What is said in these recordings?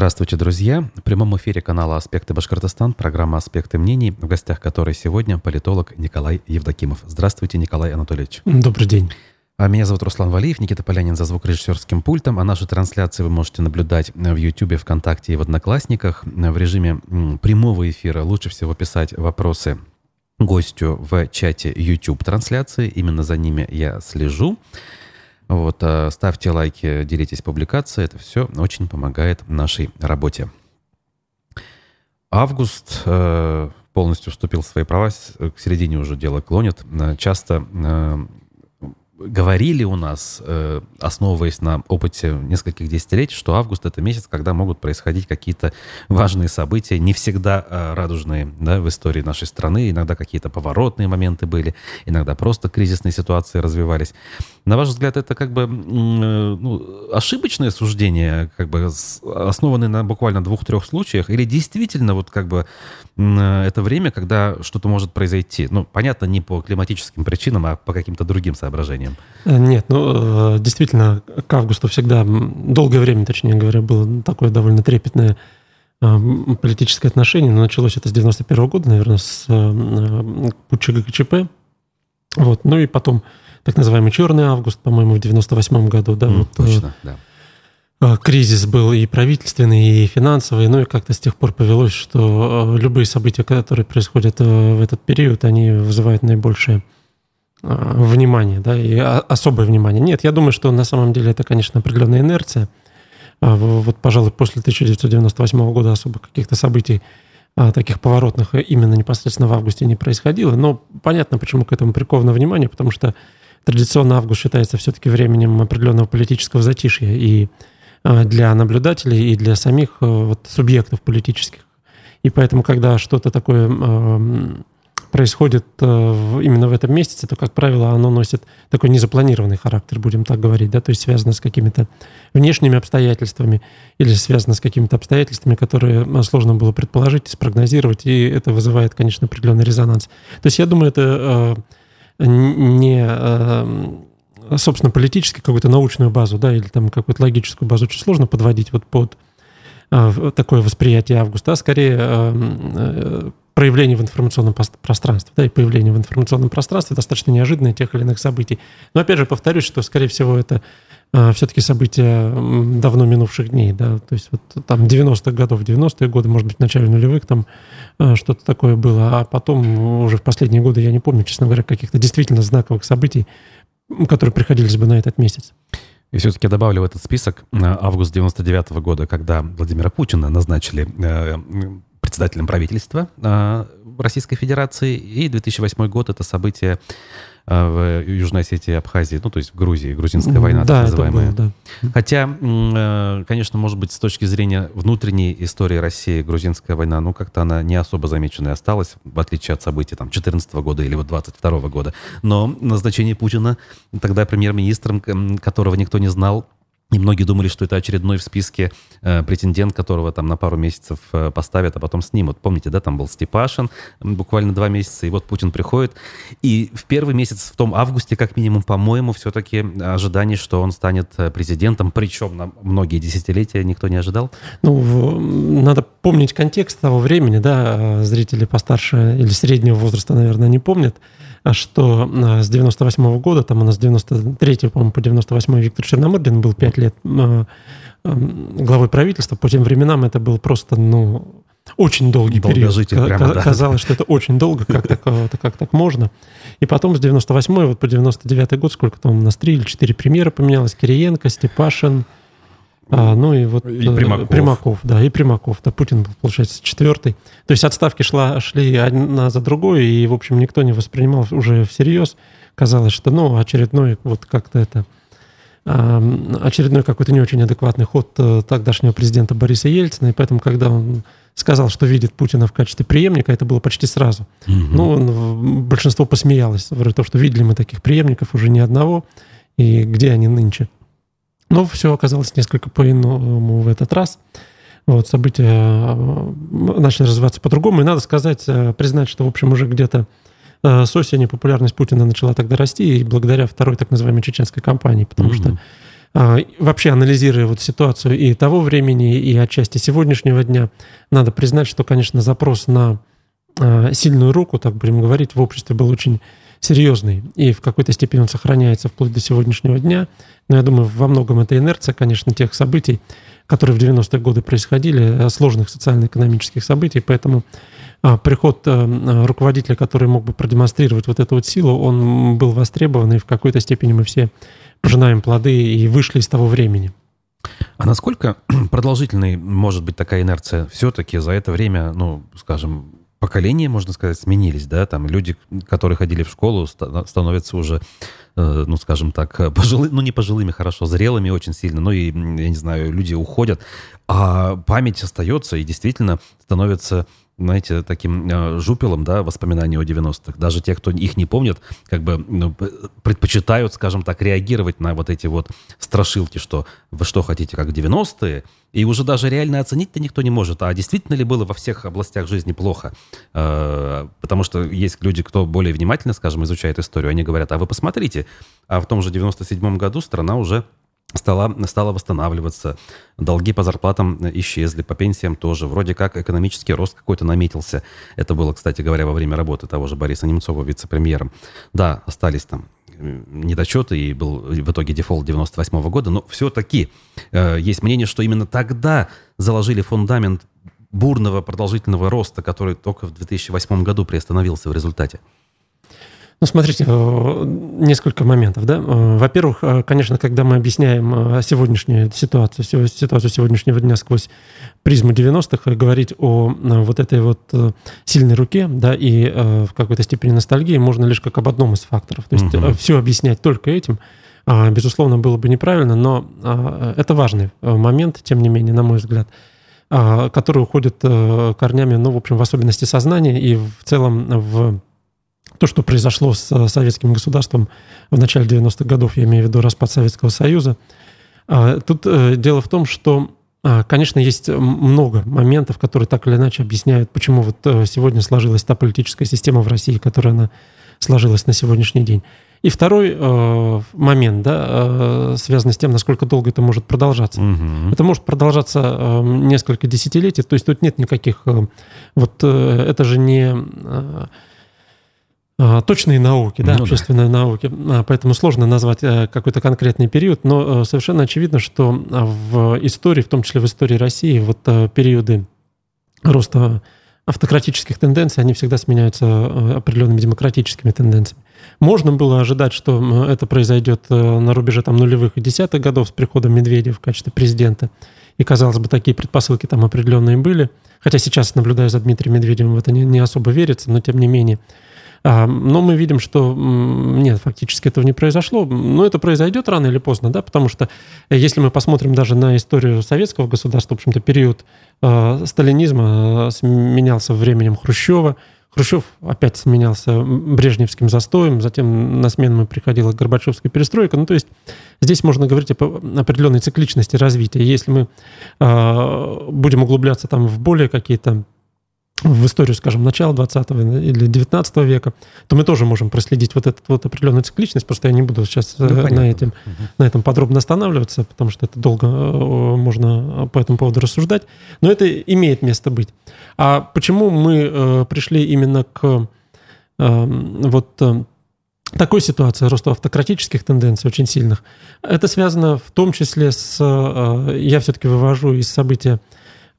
Здравствуйте, друзья! В прямом эфире канала «Аспекты Башкортостан», программа «Аспекты мнений», в гостях которой сегодня политолог Николай Евдокимов. Здравствуйте, Николай Анатольевич. Добрый день. А меня зовут Руслан Валиев, Никита Полянин за звукорежиссерским пультом, а наши трансляции вы можете наблюдать в YouTube, ВКонтакте и в Одноклассниках. В режиме прямого эфира лучше всего писать вопросы гостю в чате YouTube трансляции. Именно за ними я слежу. Вот, э, ставьте лайки, делитесь публикацией. Это все очень помогает нашей работе. Август э, полностью вступил в свои права, к середине уже дело клонит. Э, часто говорили у нас, э, основываясь на опыте нескольких десятилетий, что август это месяц, когда могут происходить какие-то важные события, не всегда э, радужные да, в истории нашей страны, иногда какие-то поворотные моменты были, иногда просто кризисные ситуации развивались. На ваш взгляд, это как бы э, ну, ошибочное суждение, как бы основанное на буквально двух-трех случаях, или действительно вот как бы это время, когда что-то может произойти? Ну, понятно, не по климатическим причинам, а по каким-то другим соображениям временем? Э, нет, ну, э, действительно, к августу всегда, долгое время, точнее говоря, было такое довольно трепетное э, политическое отношение, но началось это с 91 года, наверное, с путча ГКЧП. Вот. Ну и потом так называемый черный август, по-моему, в 98 году. Да, mm, вот, точно, да кризис был и правительственный, и финансовый, ну и как-то с тех пор повелось, что любые события, которые происходят в этот период, они вызывают наибольшее внимание, да, и особое внимание. Нет, я думаю, что на самом деле это, конечно, определенная инерция. А, вот, пожалуй, после 1998 года особо каких-то событий а, таких поворотных именно непосредственно в августе не происходило. Но понятно, почему к этому приковано внимание, потому что традиционно август считается все-таки временем определенного политического затишья и а, для наблюдателей, и для самих э, вот, субъектов политических. И поэтому, когда что-то такое происходит э, именно в этом месяце, то, как правило, оно носит такой незапланированный характер, будем так говорить, да, то есть связано с какими-то внешними обстоятельствами или связано с какими-то обстоятельствами, которые э, сложно было предположить спрогнозировать, и это вызывает, конечно, определенный резонанс. То есть я думаю, это э, не собственно, политически какую-то научную базу, да, или там какую-то логическую базу очень сложно подводить вот под такое восприятие августа, а скорее проявление в информационном пространстве, да, и появление в информационном пространстве достаточно неожиданное тех или иных событий. Но опять же повторюсь, что, скорее всего, это а, все-таки события давно минувших дней, да, то есть вот там 90-х годов, 90-е годы, может быть, в начале нулевых там а, что-то такое было, а потом уже в последние годы, я не помню, честно говоря, каких-то действительно знаковых событий, которые приходились бы на этот месяц. И все-таки я добавлю в этот список а, август 99 -го года, когда Владимира Путина назначили э, председателем правительства э, Российской Федерации. И 2008 год — это событие э, в Южной Осетии Абхазии, ну, то есть в Грузии, грузинская война, да, так называемая. Было, да. Хотя, э, конечно, может быть, с точки зрения внутренней истории России, грузинская война, ну, как-то она не особо замеченной осталась, в отличие от событий там 14 года или вот 22 года. Но назначение Путина, тогда премьер-министром, которого никто не знал, и многие думали, что это очередной в списке э, претендент, которого там на пару месяцев э, поставят, а потом снимут. Помните, да, там был Степашин буквально два месяца, и вот Путин приходит. И в первый месяц, в том августе, как минимум, по-моему, все-таки ожидание, что он станет э, президентом, причем на многие десятилетия никто не ожидал. Ну, надо помнить контекст того времени, да, зрители постарше или среднего возраста, наверное, не помнят. А что а, с 98 -го года, там у нас 93 по-моему, по 98 Виктор Черномырдин был 5 лет а, главой правительства. По тем временам это был просто, ну, очень долгий период. Прямо, да. Казалось, что это очень долго, как так, как так можно. И потом с 98 вот по 99 год, сколько там у нас, три или четыре премьера поменялось. Кириенко, Степашин, а, ну и вот и Примаков. Примаков, да, и Примаков. Да, Путин был, получается, четвертый. То есть отставки шла, шли одна за другой, и, в общем, никто не воспринимал уже всерьез. Казалось, что, ну, очередной вот как-то это очередной какой-то не очень адекватный ход э, тогдашнего президента Бориса Ельцина, и поэтому, когда он сказал, что видит Путина в качестве преемника, это было почти сразу. Угу. Ну, большинство посмеялось, говорит, то, что видели мы таких преемников уже ни одного, и где они нынче. Но все оказалось несколько по-иному в этот раз. Вот, события э, начали развиваться по-другому. И надо сказать, э, признать, что, в общем, уже где-то э, с осени популярность Путина начала тогда расти, и благодаря второй так называемой чеченской кампании, потому mm-hmm. что вообще анализируя вот ситуацию и того времени, и отчасти сегодняшнего дня, надо признать, что, конечно, запрос на сильную руку, так будем говорить, в обществе был очень серьезный, и в какой-то степени он сохраняется вплоть до сегодняшнего дня. Но я думаю, во многом это инерция, конечно, тех событий, которые в 90-е годы происходили, э, сложных социально-экономических событий, поэтому а, приход э, руководителя, который мог бы продемонстрировать вот эту вот силу, он был востребован, и в какой-то степени мы все пожинаем плоды и вышли из того времени. А насколько продолжительной может быть такая инерция? Все-таки за это время, ну, скажем, поколения, можно сказать, сменились, да, там люди, которые ходили в школу, становятся уже, э, ну, скажем так, пожилыми, ну, не пожилыми, хорошо, зрелыми очень сильно, ну, и, я не знаю, люди уходят, а память остается и действительно становится знаете, таким э, жупелом, да, воспоминаний о 90-х. Даже те, кто их не помнят, как бы ну, предпочитают, скажем так, реагировать на вот эти вот страшилки, что вы что хотите, как 90-е, и уже даже реально оценить-то никто не может, а действительно ли было во всех областях жизни плохо. Э, потому что есть люди, кто более внимательно, скажем, изучает историю, они говорят, а вы посмотрите, а в том же 97-м году страна уже стала, стала восстанавливаться, долги по зарплатам исчезли, по пенсиям тоже. Вроде как экономический рост какой-то наметился. Это было, кстати говоря, во время работы того же Бориса Немцова вице-премьером. Да, остались там недочеты, и был в итоге дефолт 98 -го года, но все-таки э, есть мнение, что именно тогда заложили фундамент бурного продолжительного роста, который только в 2008 году приостановился в результате. Ну, смотрите, э, несколько моментов. Да? Э, во-первых, э, конечно, когда мы объясняем сегодняшнюю ситуацию, ситуацию сегодняшнего дня сквозь призму 90-х, говорить о вот этой вот сильной руке да, и в какой-то степени ностальгии можно лишь как об одном из факторов. То есть угу. все объяснять только этим, безусловно, было бы неправильно, но это важный момент, тем не менее, на мой взгляд который уходит корнями, ну, в общем, в особенности сознания и в целом в то, что произошло с э, советским государством в начале 90-х годов, я имею в виду распад Советского Союза. А, тут э, дело в том, что, а, конечно, есть много моментов, которые так или иначе объясняют, почему вот э, сегодня сложилась та политическая система в России, которая она сложилась на сегодняшний день. И второй э, момент, да, э, связанный с тем, насколько долго это может продолжаться. Угу. Это может продолжаться э, несколько десятилетий, то есть тут нет никаких... Э, вот э, это же не... Э, точные науки, да, ну, общественные да. науки. А, поэтому сложно назвать э, какой-то конкретный период, но э, совершенно очевидно, что а, в истории, в том числе в истории России, вот э, периоды роста автократических тенденций, они всегда сменяются определенными демократическими тенденциями. Можно было ожидать, что это произойдет на рубеже там, нулевых и десятых годов с приходом Медведева в качестве президента. И, казалось бы, такие предпосылки там определенные были. Хотя сейчас, наблюдая за Дмитрием Медведевым, в это не, не особо верится, но тем не менее – а, но мы видим, что нет, фактически этого не произошло. Но это произойдет рано или поздно, да, потому что э, если мы посмотрим даже на историю советского государства, в общем-то, период э, сталинизма э, сменялся временем Хрущева, Хрущев опять сменялся брежневским застоем, затем на смену приходила Горбачевская перестройка. Ну, то есть здесь можно говорить о определенной цикличности развития. Если мы э, будем углубляться там в более какие-то в историю, скажем, начала 20 или 19 века, то мы тоже можем проследить вот эту вот определенную цикличность. Просто я не буду сейчас ну, э, на, этим, угу. на этом подробно останавливаться, потому что это долго э, можно по этому поводу рассуждать. Но это имеет место быть. А почему мы э, пришли именно к вот такой ситуации роста автократических тенденций очень сильных? Это связано в том числе с... Я все-таки вывожу из события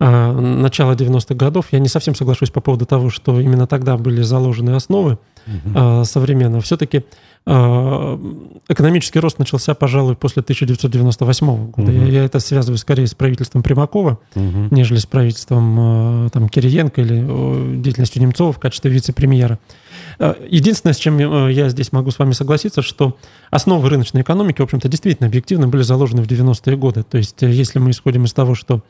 начала 90-х годов. Я не совсем соглашусь по поводу того, что именно тогда были заложены основы угу. современного. Все-таки а, экономический рост начался, пожалуй, после 1998 года. Угу. Я, я это связываю скорее с правительством Примакова, угу. нежели с правительством там, Кириенко или деятельностью Немцова в качестве вице-премьера. Единственное, с чем я здесь могу с вами согласиться, что основы рыночной экономики, в общем-то, действительно объективно были заложены в 90-е годы. То есть, если мы исходим из того, что а,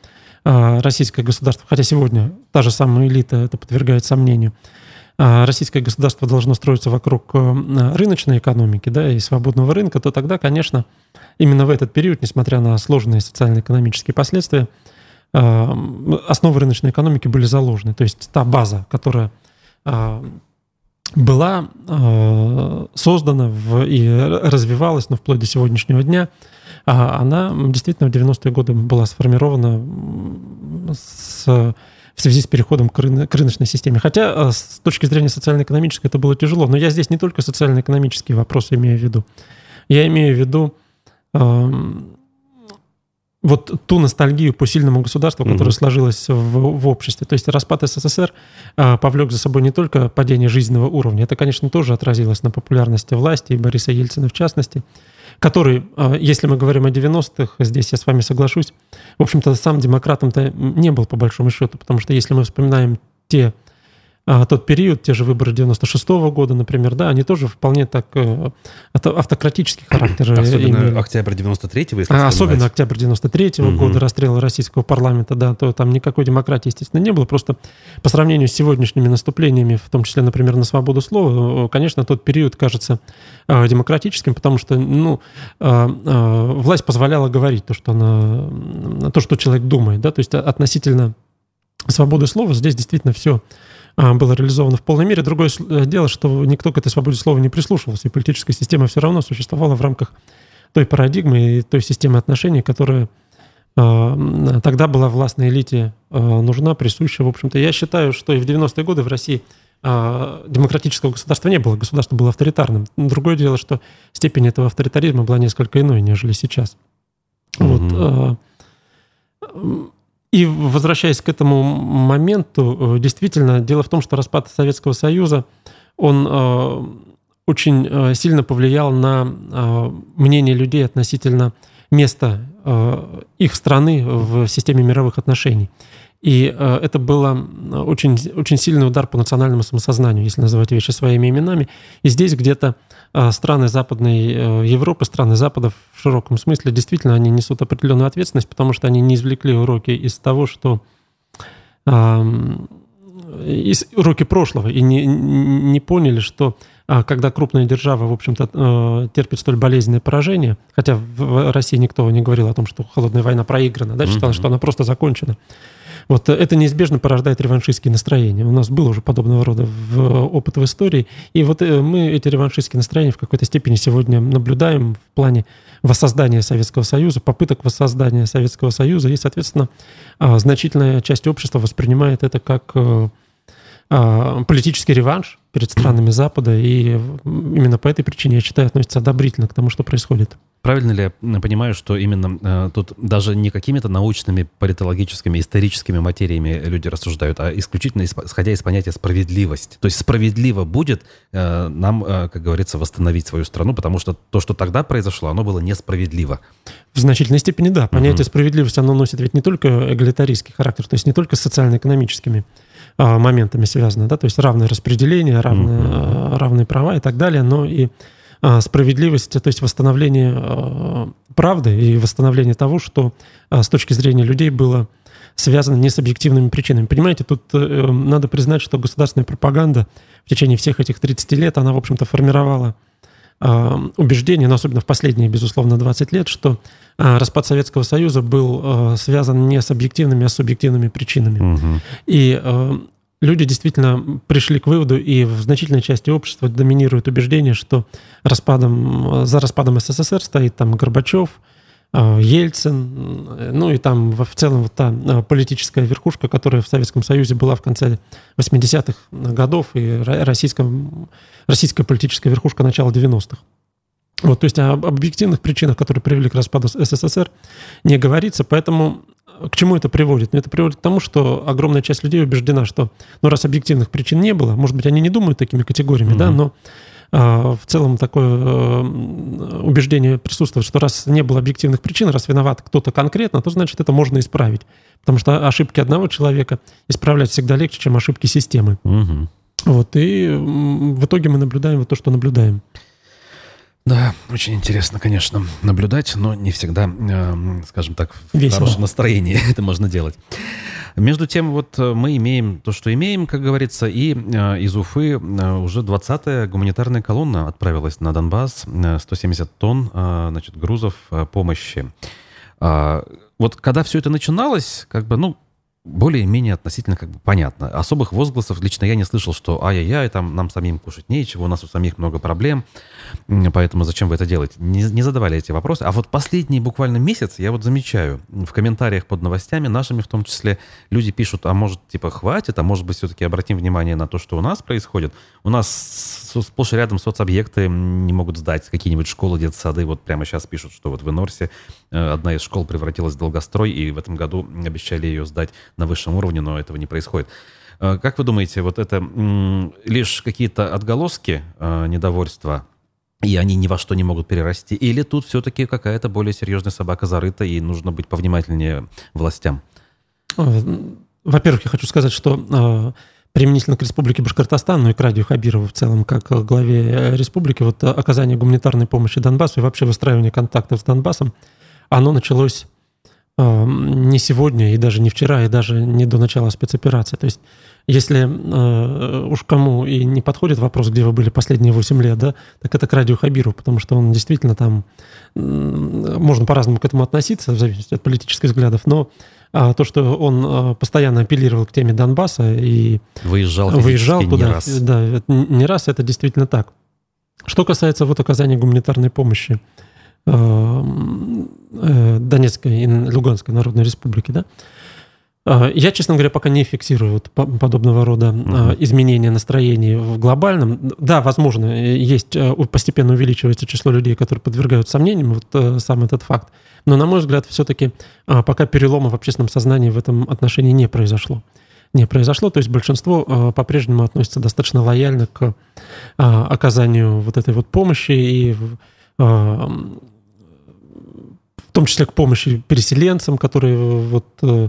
российское государство, хотя сегодня та же самая элита это подвергает сомнению, а, российское государство должно строиться вокруг э, рыночной экономики да, и свободного рынка, то тогда, конечно, именно в этот период, несмотря на сложные социально-экономические последствия, а, основы рыночной экономики были заложены. То есть та база, которая была создана и развивалась, но вплоть до сегодняшнего дня, а она действительно в 90-е годы была сформирована с, в связи с переходом к, рыно, к рыночной системе. Хотя э, с точки зрения социально-экономической это было тяжело. Но я здесь не только социально-экономические вопросы имею в виду. Я имею в виду э, вот ту ностальгию по сильному государству, которая угу. сложилась в, в обществе. То есть распад СССР а, повлек за собой не только падение жизненного уровня, это, конечно, тоже отразилось на популярности власти и Бориса Ельцина в частности, который, а, если мы говорим о 90-х, здесь я с вами соглашусь, в общем-то, сам демократом-то не был по большому счету, потому что если мы вспоминаем те а тот период, те же выборы 96 -го года, например, да, они тоже вполне так э, автократический характер Особенно имели. октябрь 93-го, если а, Особенно октябрь 93-го угу. года, расстрелы российского парламента, да, то там никакой демократии, естественно, не было. Просто по сравнению с сегодняшними наступлениями, в том числе, например, на свободу слова, конечно, тот период кажется э, демократическим, потому что, ну, э, власть позволяла говорить то, что она, то, что человек думает, да, то есть относительно свободы слова здесь действительно все было реализовано в полной мере. Другое э, дело, что никто к этой свободе слова не прислушивался, и политическая система все равно существовала в рамках той парадигмы и той системы отношений, которая а, тогда была властной элите а, нужна, присуща. В общем-то, я считаю, что и в 90-е годы в России демократического государства не было, государство было авторитарным. Другое дело, что степень этого авторитаризма была несколько иной, нежели сейчас. Mm-hmm. Вот. И возвращаясь к этому моменту, э, действительно, дело в том, что распад Советского Союза, он э, очень э, сильно повлиял на мнение людей относительно места их страны в системе мировых отношений. И это было очень, очень сильный удар по национальному самосознанию, если называть вещи своими именами. И здесь где-то страны Западной Европы, страны Запада широком смысле, действительно, они несут определенную ответственность, потому что они не извлекли уроки из того, что из уроки прошлого и не, не поняли, что а, когда крупная держава, в общем-то, э, терпит столь болезненное поражение, хотя в России никто не говорил о том, что холодная война проиграна, да, считалось, mm-hmm. что она просто закончена. Вот это неизбежно порождает реваншистские настроения. У нас было уже подобного рода в, опыт в истории. И вот э, мы эти реваншистские настроения в какой-то степени сегодня наблюдаем в плане воссоздания Советского Союза, попыток воссоздания Советского Союза. И, соответственно, а, значительная часть общества воспринимает это как э, политический реванш перед странами Запада, и именно по этой причине, я считаю, относится одобрительно к тому, что происходит. Правильно ли я понимаю, что именно э, тут даже не какими-то научными, политологическими, историческими материями люди рассуждают, а исключительно исходя из понятия справедливость. То есть справедливо будет э, нам, э, как говорится, восстановить свою страну, потому что то, что тогда произошло, оно было несправедливо. В значительной степени да. Понятие угу. справедливости, оно носит ведь не только эгалитаристский характер, то есть не только социально-экономическими а, моментами связано, да, то есть равное распределение, равные, mm-hmm. равные права и так далее, но и а, справедливость, то есть восстановление правды и восстановление того, что с точки зрения людей было связано не с объективными причинами. Понимаете, тут э, надо признать, что государственная пропаганда в течение всех этих 30 лет, она, в общем-то, формировала убеждение, но особенно в последние, безусловно, 20 лет, что распад Советского Союза был связан не с объективными, а с субъективными причинами. Угу. И люди действительно пришли к выводу, и в значительной части общества доминирует убеждение, что распадом, за распадом СССР стоит там Горбачев, Ельцин, ну и там в целом вот та политическая верхушка, которая в Советском Союзе была в конце 80-х годов, и российском, российская политическая верхушка начала 90-х. Вот, то есть об объективных причинах, которые привели к распаду СССР, не говорится, поэтому к чему это приводит? Ну, это приводит к тому, что огромная часть людей убеждена, что, ну, раз объективных причин не было, может быть, они не думают такими категориями, mm-hmm. да, но а, в целом такое э, убеждение присутствует, что раз не было объективных причин, раз виноват кто-то конкретно, то значит это можно исправить. Потому что ошибки одного человека исправлять всегда легче, чем ошибки системы. Угу. Вот, и в итоге мы наблюдаем вот то, что наблюдаем. Да, очень интересно, конечно, наблюдать, но не всегда, э, скажем так, в Весело. хорошем настроении это можно делать. Между тем, вот э, мы имеем то, что имеем, как говорится, и э, из Уфы э, уже 20-я гуманитарная колонна отправилась на Донбасс, э, 170 тонн, э, значит, грузов э, помощи. Э, вот когда все это начиналось, как бы, ну, более-менее относительно как бы понятно. Особых возгласов лично я не слышал, что ай-яй-яй, там нам самим кушать нечего, у нас у самих много проблем, поэтому зачем вы это делаете? Не, не задавали эти вопросы. А вот последний буквально месяц я вот замечаю в комментариях под новостями нашими в том числе люди пишут, а может типа хватит, а может быть все-таки обратим внимание на то, что у нас происходит. У нас сплошь рядом соцобъекты не могут сдать какие-нибудь школы, детсады. Вот прямо сейчас пишут, что вот в Инорсе э, одна из школ превратилась в долгострой, и в этом году обещали ее сдать на высшем уровне, но этого не происходит. Э, как вы думаете, вот это лишь какие-то отголоски э, недовольства, и они ни во что не могут перерасти, или тут все-таки какая-то более серьезная собака зарыта, и нужно быть повнимательнее властям? Во-первых, я хочу сказать, что применительно к Республике Башкортостан, ну и к Радию Хабирову в целом, как главе республики, вот оказание гуманитарной помощи Донбассу и вообще выстраивание контактов с Донбассом, оно началось э, не сегодня и даже не вчера, и даже не до начала спецоперации. То есть если э, уж кому и не подходит вопрос, где вы были последние 8 лет, да, так это к Радио Хабиру, потому что он действительно там, э, можно по-разному к этому относиться, в зависимости от политических взглядов, но а, то, что он а, постоянно апеллировал к теме Донбасса и выезжал, выезжал туда, не раз. да, не раз это действительно так. Что касается вот оказания гуманитарной помощи а, э, Донецкой и Луганской Народной Республики, да, я, честно говоря, пока не фиксирую вот подобного рода uh изменения настроений в глобальном. Да, возможно, есть постепенно увеличивается число людей, которые подвергают сомнениям вот э, сам этот факт. Но, на мой взгляд, все-таки а, пока перелома в общественном сознании в этом отношении не произошло. Не произошло, то есть большинство а, по-прежнему относится достаточно лояльно к а, оказанию вот этой вот помощи и в том числе к помощи переселенцам, которые вот э,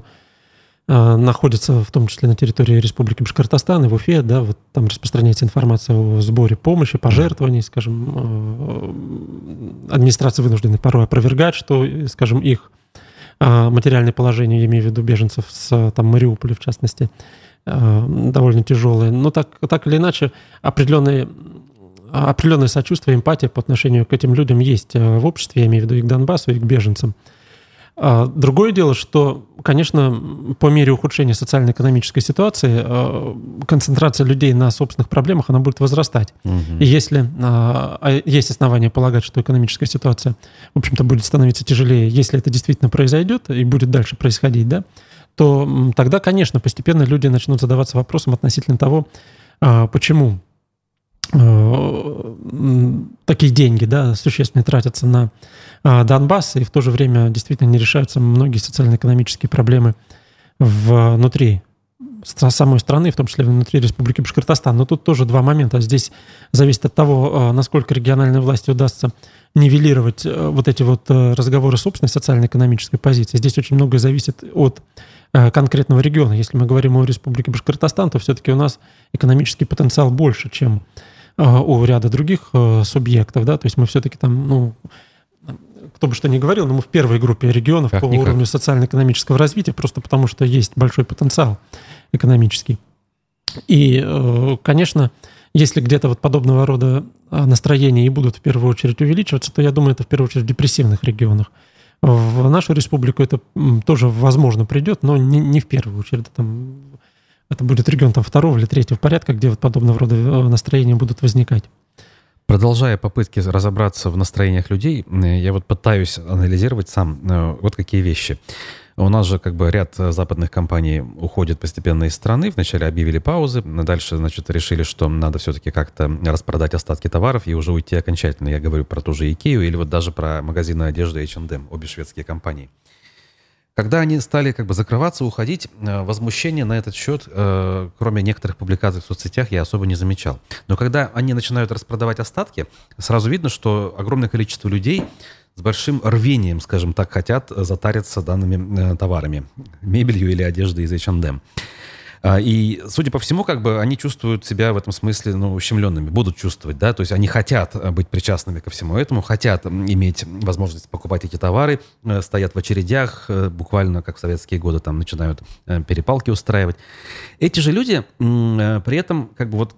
находится в том числе на территории Республики Башкортостан и в Уфе, да, вот там распространяется информация о сборе помощи, пожертвований, скажем, а, администрации вынуждены порой опровергать, что, скажем, их материальное положение, я имею в виду беженцев с там, Мариуполя, в частности, довольно тяжелое. Но так, так или иначе, определенные определенное сочувствие, эмпатия по отношению к этим людям есть в обществе, я имею в виду и к Донбассу, и к беженцам. А, другое дело, что, конечно, по мере ухудшения социально-экономической ситуации а, концентрация людей на собственных проблемах, она будет возрастать. Угу. И если а, есть основания полагать, что экономическая ситуация, в общем-то, будет становиться тяжелее, если это действительно произойдет и будет дальше происходить, да, то тогда, конечно, постепенно люди начнут задаваться вопросом относительно того, почему такие деньги, да, существенные тратятся на а, Донбасс, и в то же время действительно не решаются многие социально-экономические проблемы внутри самой страны, в том числе внутри Республики Башкортостан. Но тут тоже два момента. Здесь зависит от того, а, насколько региональной власти удастся нивелировать а, вот эти вот разговоры собственной социально-экономической позиции. Здесь очень многое зависит от конкретного региона. Если мы говорим о Республике Башкортостан, то все-таки у нас экономический потенциал больше, чем у ряда других субъектов. Да? То есть мы все-таки там, ну, кто бы что ни говорил, но мы в первой группе регионов как по никак. уровню социально-экономического развития, просто потому что есть большой потенциал экономический. И, э, конечно, если где-то вот подобного рода а, настроения и будут в первую очередь увеличиваться, то я думаю, это в первую очередь в депрессивных регионах. В нашу республику это тоже возможно придет, но не, не в первую очередь. Там, это будет регион там, второго или третьего порядка, где вот подобного рода э, настроения будут возникать. Продолжая попытки разобраться в настроениях людей, э, я вот пытаюсь анализировать сам э, вот какие вещи. У нас же как бы ряд западных компаний уходит постепенно из страны. Вначале объявили паузы, дальше, значит, решили, что надо все-таки как-то распродать остатки товаров и уже уйти окончательно. Я говорю про ту же Икею или вот даже про магазины одежды H&M, обе шведские компании. Когда они стали как бы закрываться, уходить, э, возмущения на этот счет, э, кроме некоторых публикаций в соцсетях, я особо не замечал. Но когда они начинают распродавать остатки, сразу видно, что огромное количество людей с большим рвением, скажем так, хотят затариться данными э, товарами, мебелью или одеждой из H&M. А, и, судя по всему, как бы они чувствуют себя в этом смысле, ну, ущемленными, будут чувствовать, да, то есть они хотят э, быть причастными ко всему этому, хотят иметь возможность покупать эти товары, э, стоят в очередях, э, буквально как в советские годы там начинают перепалки устраивать. Эти же люди при этом как бы вот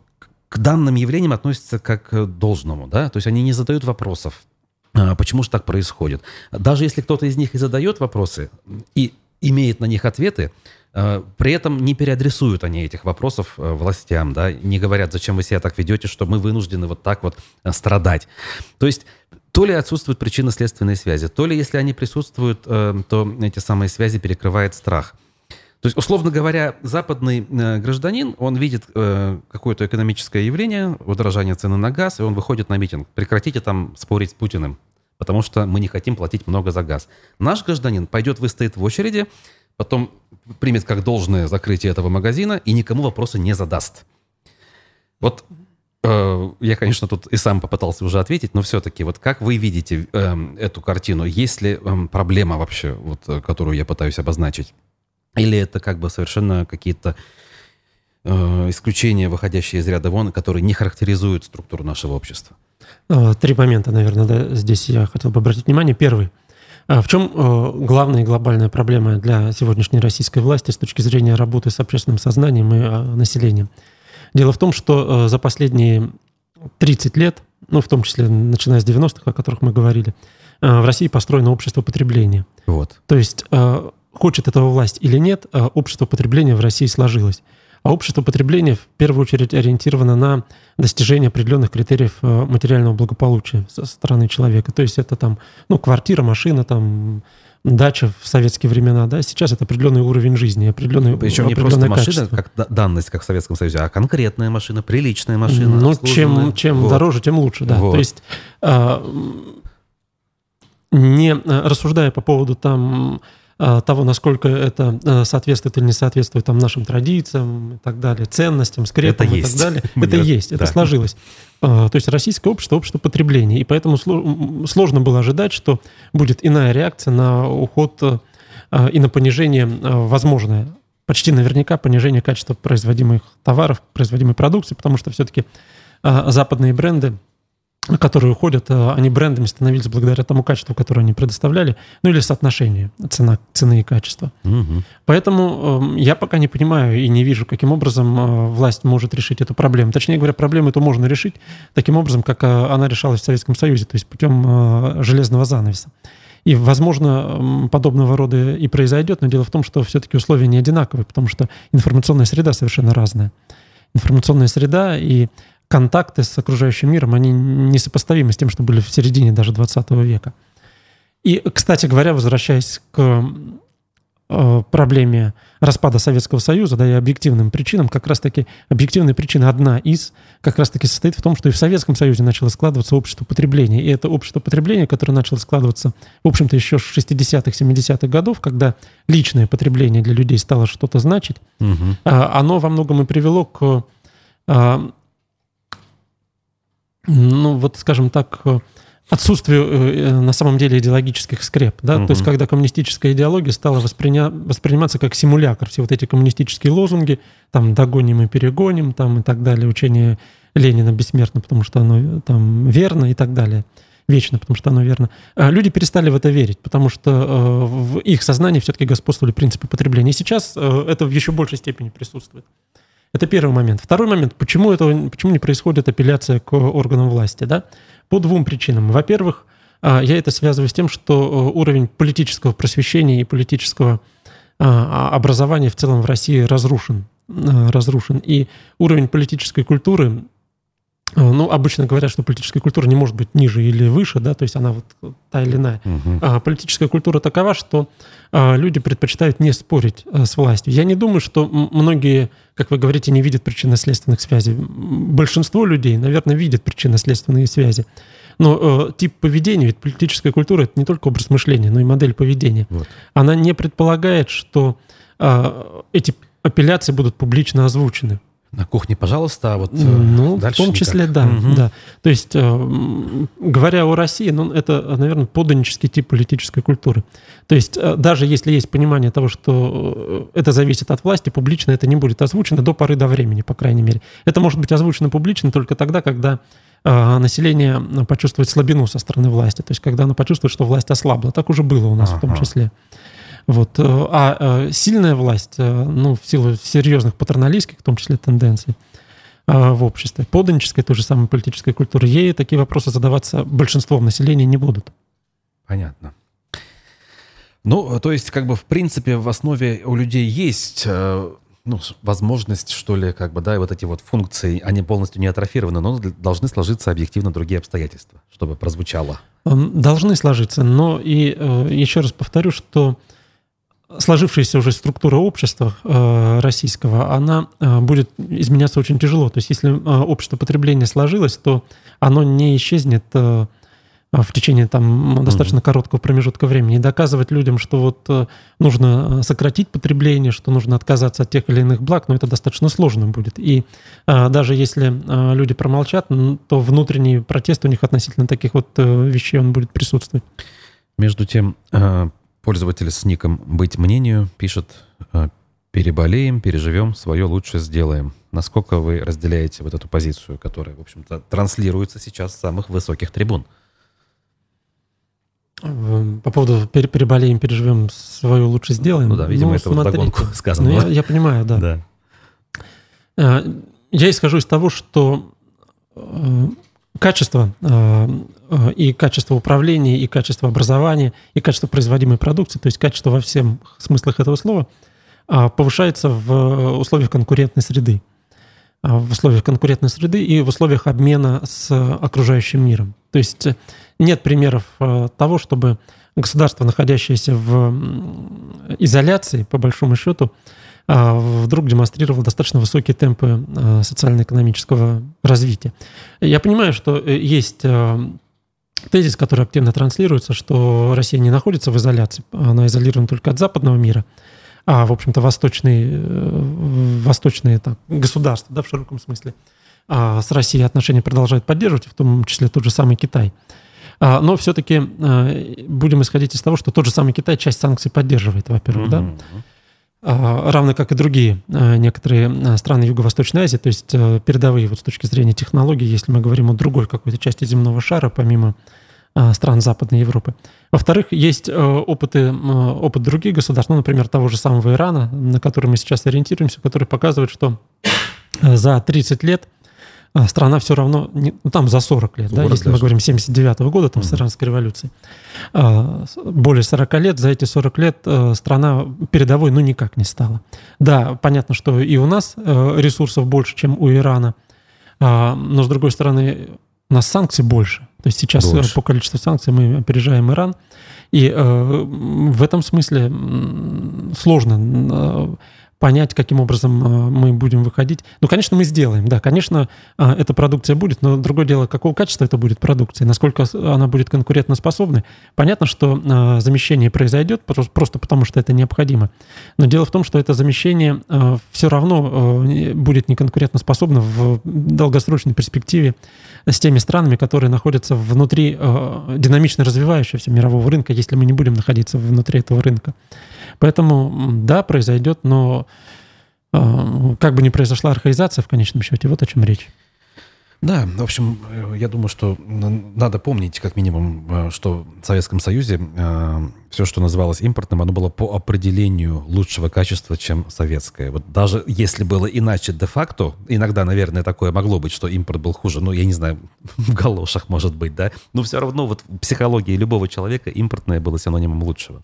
к данным явлениям относятся как к должному, да, то есть они не задают вопросов, а, почему же так происходит. Даже если кто-то из них и задает вопросы, и имеет на них ответы, при этом не переадресуют они этих вопросов э, властям, да, не говорят, зачем вы себя так ведете, что мы вынуждены вот так вот э, страдать. То есть то ли отсутствуют причинно-следственные связи, то ли, если они присутствуют, то эти самые связи перекрывает страх. То есть, условно говоря, западный гражданин, он видит какое-то экономическое явление, удорожание цены на газ, и он выходит на митинг. Прекратите там спорить с Путиным потому что мы не хотим платить много за газ. Наш гражданин пойдет, выстоит в очереди, потом примет как должное закрытие этого магазина и никому вопросы не задаст. Вот э, я, конечно, тут и сам попытался уже ответить, но все-таки вот как вы видите э, эту картину? Есть ли э, проблема вообще, вот, э, которую я пытаюсь обозначить? Или это как бы совершенно какие-то э, исключения, выходящие из ряда вон, которые не характеризуют структуру нашего общества? Э, три момента, наверное, да, здесь я хотел бы обратить внимание. Первый. А в чем э, главная и глобальная проблема для сегодняшней российской власти с точки зрения работы с общественным сознанием и э, населением? Дело в том, что за последние 30 лет, ну, в том числе начиная с 90-х, о которых мы говорили, в России построено общество потребления. Вот. То есть, хочет этого власть или нет, общество потребления в России сложилось. А общество потребления в первую очередь ориентировано на достижение определенных критериев э, материального благополучия со стороны человека. То есть это там, ну, квартира, машина, там, дача в советские времена, да, сейчас это определенный уровень жизни, определенный Причем не просто машина, как данность, как в Советском Союзе, а конкретная машина, приличная машина. Ну, чем, чем вот. дороже, тем лучше, да. Вот. То есть а, не э, рассуждая по поводу там того, насколько это э, соответствует или не соответствует там, нашим традициям и так далее, ценностям, скрепам это и есть. так далее. Это есть, это да. сложилось. Э, то есть российское общество – общество потребления. И поэтому сложно было ожидать, что будет иная реакция на уход и на понижение возможное почти наверняка понижение качества производимых товаров, производимой продукции, потому что все-таки западные бренды которые уходят, э, они брендами становились благодаря тому качеству, которое они предоставляли, ну или соотношению цена, цены и качества. Угу. Поэтому э, я пока не понимаю и не вижу, каким образом э, власть может решить эту проблему. Точнее говоря, проблему эту можно решить таким образом, как э, она решалась в Советском Союзе, то есть путем э, железного занавеса. И, возможно, подобного рода и произойдет, но дело в том, что все-таки условия не одинаковые, потому что информационная среда совершенно разная. Информационная среда и контакты с окружающим миром, они несопоставимы с тем, что были в середине даже 20 века. И, кстати говоря, возвращаясь к э, проблеме распада Советского Союза, да, и объективным причинам, как раз-таки объективная причина одна из, как раз-таки состоит в том, что и в Советском Союзе начало складываться общество потребления. И это общество потребления, которое начало складываться, в общем-то, еще с 60-х, 70-х годов, когда личное потребление для людей стало что-то значить, угу. оно во многом и привело к а, ну, вот, скажем так, э, отсутствию э, на самом деле идеологических скреп. Да? Угу. То есть, когда коммунистическая идеология стала восприня... восприниматься как симулятор, все вот эти коммунистические лозунги, там «догоним и перегоним», там и так далее, учение Ленина бессмертно, потому что оно там верно и так далее вечно, потому что оно верно. А люди перестали в это верить, потому что э, в их сознании все-таки господствовали принципы потребления. И сейчас э, это в еще большей степени присутствует. Это первый момент. Второй момент, почему, это, почему не происходит апелляция к органам власти? Да? По двум причинам. Во-первых, а, я это связываю с тем, что э, уровень политического просвещения и политического а, а, образования в целом в России разрушен. разрушен. И уровень политической культуры Э, ну, обычно говорят, что политическая культура не может быть ниже или выше, да, то есть она вот та или иная. Угу. А политическая культура такова, что а, люди предпочитают не спорить а, с властью. Я не думаю, что многие, как вы говорите, не видят причинно-следственных связей. Большинство людей, наверное, видят причинно-следственные связи. Но э, тип поведения, ведь политическая культура это не только образ мышления, но и модель поведения. Вот. Она не предполагает, что э, эти апелляции будут публично озвучены. На кухне, пожалуйста, а вот э, ну, в том числе, никак. да, угу. да. То есть, э, говоря о России, ну, это, наверное, поданический тип политической культуры. То есть, э, даже если есть понимание того, что это зависит от власти, публично это не будет озвучено до поры до времени, по крайней мере. Это может быть озвучено публично только тогда, когда население почувствует слабину со стороны власти, то есть, когда оно почувствует, что власть ослабла. Так уже было у нас ага. в том числе. Вот. Э, а э, сильная власть, э, ну, в силу серьезных патерналистских, в том числе, тенденций в обществе, поданической, той же самой политической культуры, ей такие вопросы задаваться большинством населения не будут. Понятно. Ну, то есть, как бы, в принципе, в основе у людей есть э, ну, возможность, что ли, как бы, да, и вот эти вот функции, они полностью не атрофированы, но должны сложиться объективно другие обстоятельства, чтобы прозвучало. Должны сложиться, но и э, еще раз повторю, что сложившаяся уже структура общества э, российского, она э, будет изменяться очень тяжело. То есть если э, общество потребления сложилось, то оно не исчезнет э, в течение там достаточно короткого промежутка времени. И доказывать людям, что вот э, нужно сократить потребление, что нужно отказаться от тех или иных благ, но ну, это достаточно сложно будет. И э, даже если э, люди промолчат, то внутренний протест у них относительно таких вот э, вещей он будет присутствовать. Между тем, э, Пользователь с ником «Быть мнению» пишет «Э, «Переболеем, переживем, свое лучше сделаем». Насколько вы разделяете вот эту позицию, которая, в общем-то, транслируется сейчас с самых высоких трибун? По поводу переболеем, переживем, свое лучше сделаем. Ну да, видимо, ну, это смотрите, вот догонку сказано. Ну, я, я понимаю, да. да. Э, я исхожу из того, что э, качество э, э, и качество управления, и качество образования, и качество производимой продукции, то есть качество во всем смыслах этого слова, а, повышается в условиях конкурентной среды. А, в условиях конкурентной среды и в условиях обмена с окружающим миром. То есть нет примеров э, того, чтобы государство, находящееся в изоляции, по большому счету, вдруг демонстрировал достаточно высокие темпы а, социально-экономического развития. Я понимаю, что э, есть а, тезис, который активно транслируется, что Россия не находится в изоляции, она изолирована только от западного мира, а, в общем-то, восточные, э, восточные так, государства, да, в широком смысле, а с Россией отношения продолжают поддерживать, в том числе тот же самый Китай. Но все-таки будем исходить из того, что тот же самый Китай часть санкций поддерживает, во-первых, mm-hmm. да. А, равно как и другие а, некоторые а, страны Юго-Восточной Азии, то есть передовые вот с точки зрения технологий, если мы говорим о другой какой-то части земного шара, помимо стран Западной Европы. Во-вторых, есть опыты, опыт других государств, ну, например, того же самого Ирана, на который мы сейчас ориентируемся, который показывает, что за 30 лет а страна все равно, не, ну там за 40 лет, 40 да, если даже. мы говорим 79 -го года, там mm-hmm. с иранской революции, а, более 40 лет, за эти 40 лет а, страна передовой ну никак не стала. Да, понятно, что и у нас а, ресурсов больше, чем у Ирана, а, но с другой стороны у нас санкций больше. То есть сейчас больше. по количеству санкций мы опережаем Иран. И э, в этом смысле сложно понять, каким образом э, мы будем выходить. Ну, конечно, мы сделаем, да, конечно, э, эта продукция будет, но другое дело, какого качества это будет продукция, насколько она будет конкурентоспособной. Понятно, что э, замещение произойдет просто потому, что это необходимо. Но дело в том, что это замещение все равно будет неконкурентоспособно в долгосрочной перспективе с теми странами, которые находятся внутри динамично развивающегося мирового рынка, если мы не будем находиться внутри этого рынка. Поэтому, да, произойдет, но э, как бы ни произошла архаизация в конечном счете, вот о чем речь. Да, в общем, э, я думаю, что надо помнить, как минимум, э, что в Советском Союзе э, все, что называлось импортным, оно было по определению лучшего качества, чем советское. Вот даже если было иначе де-факто, иногда, наверное, такое могло быть, что импорт был хуже, ну, я не знаю, в галошах, может быть, да, но все равно вот в психологии любого человека импортное было синонимом лучшего.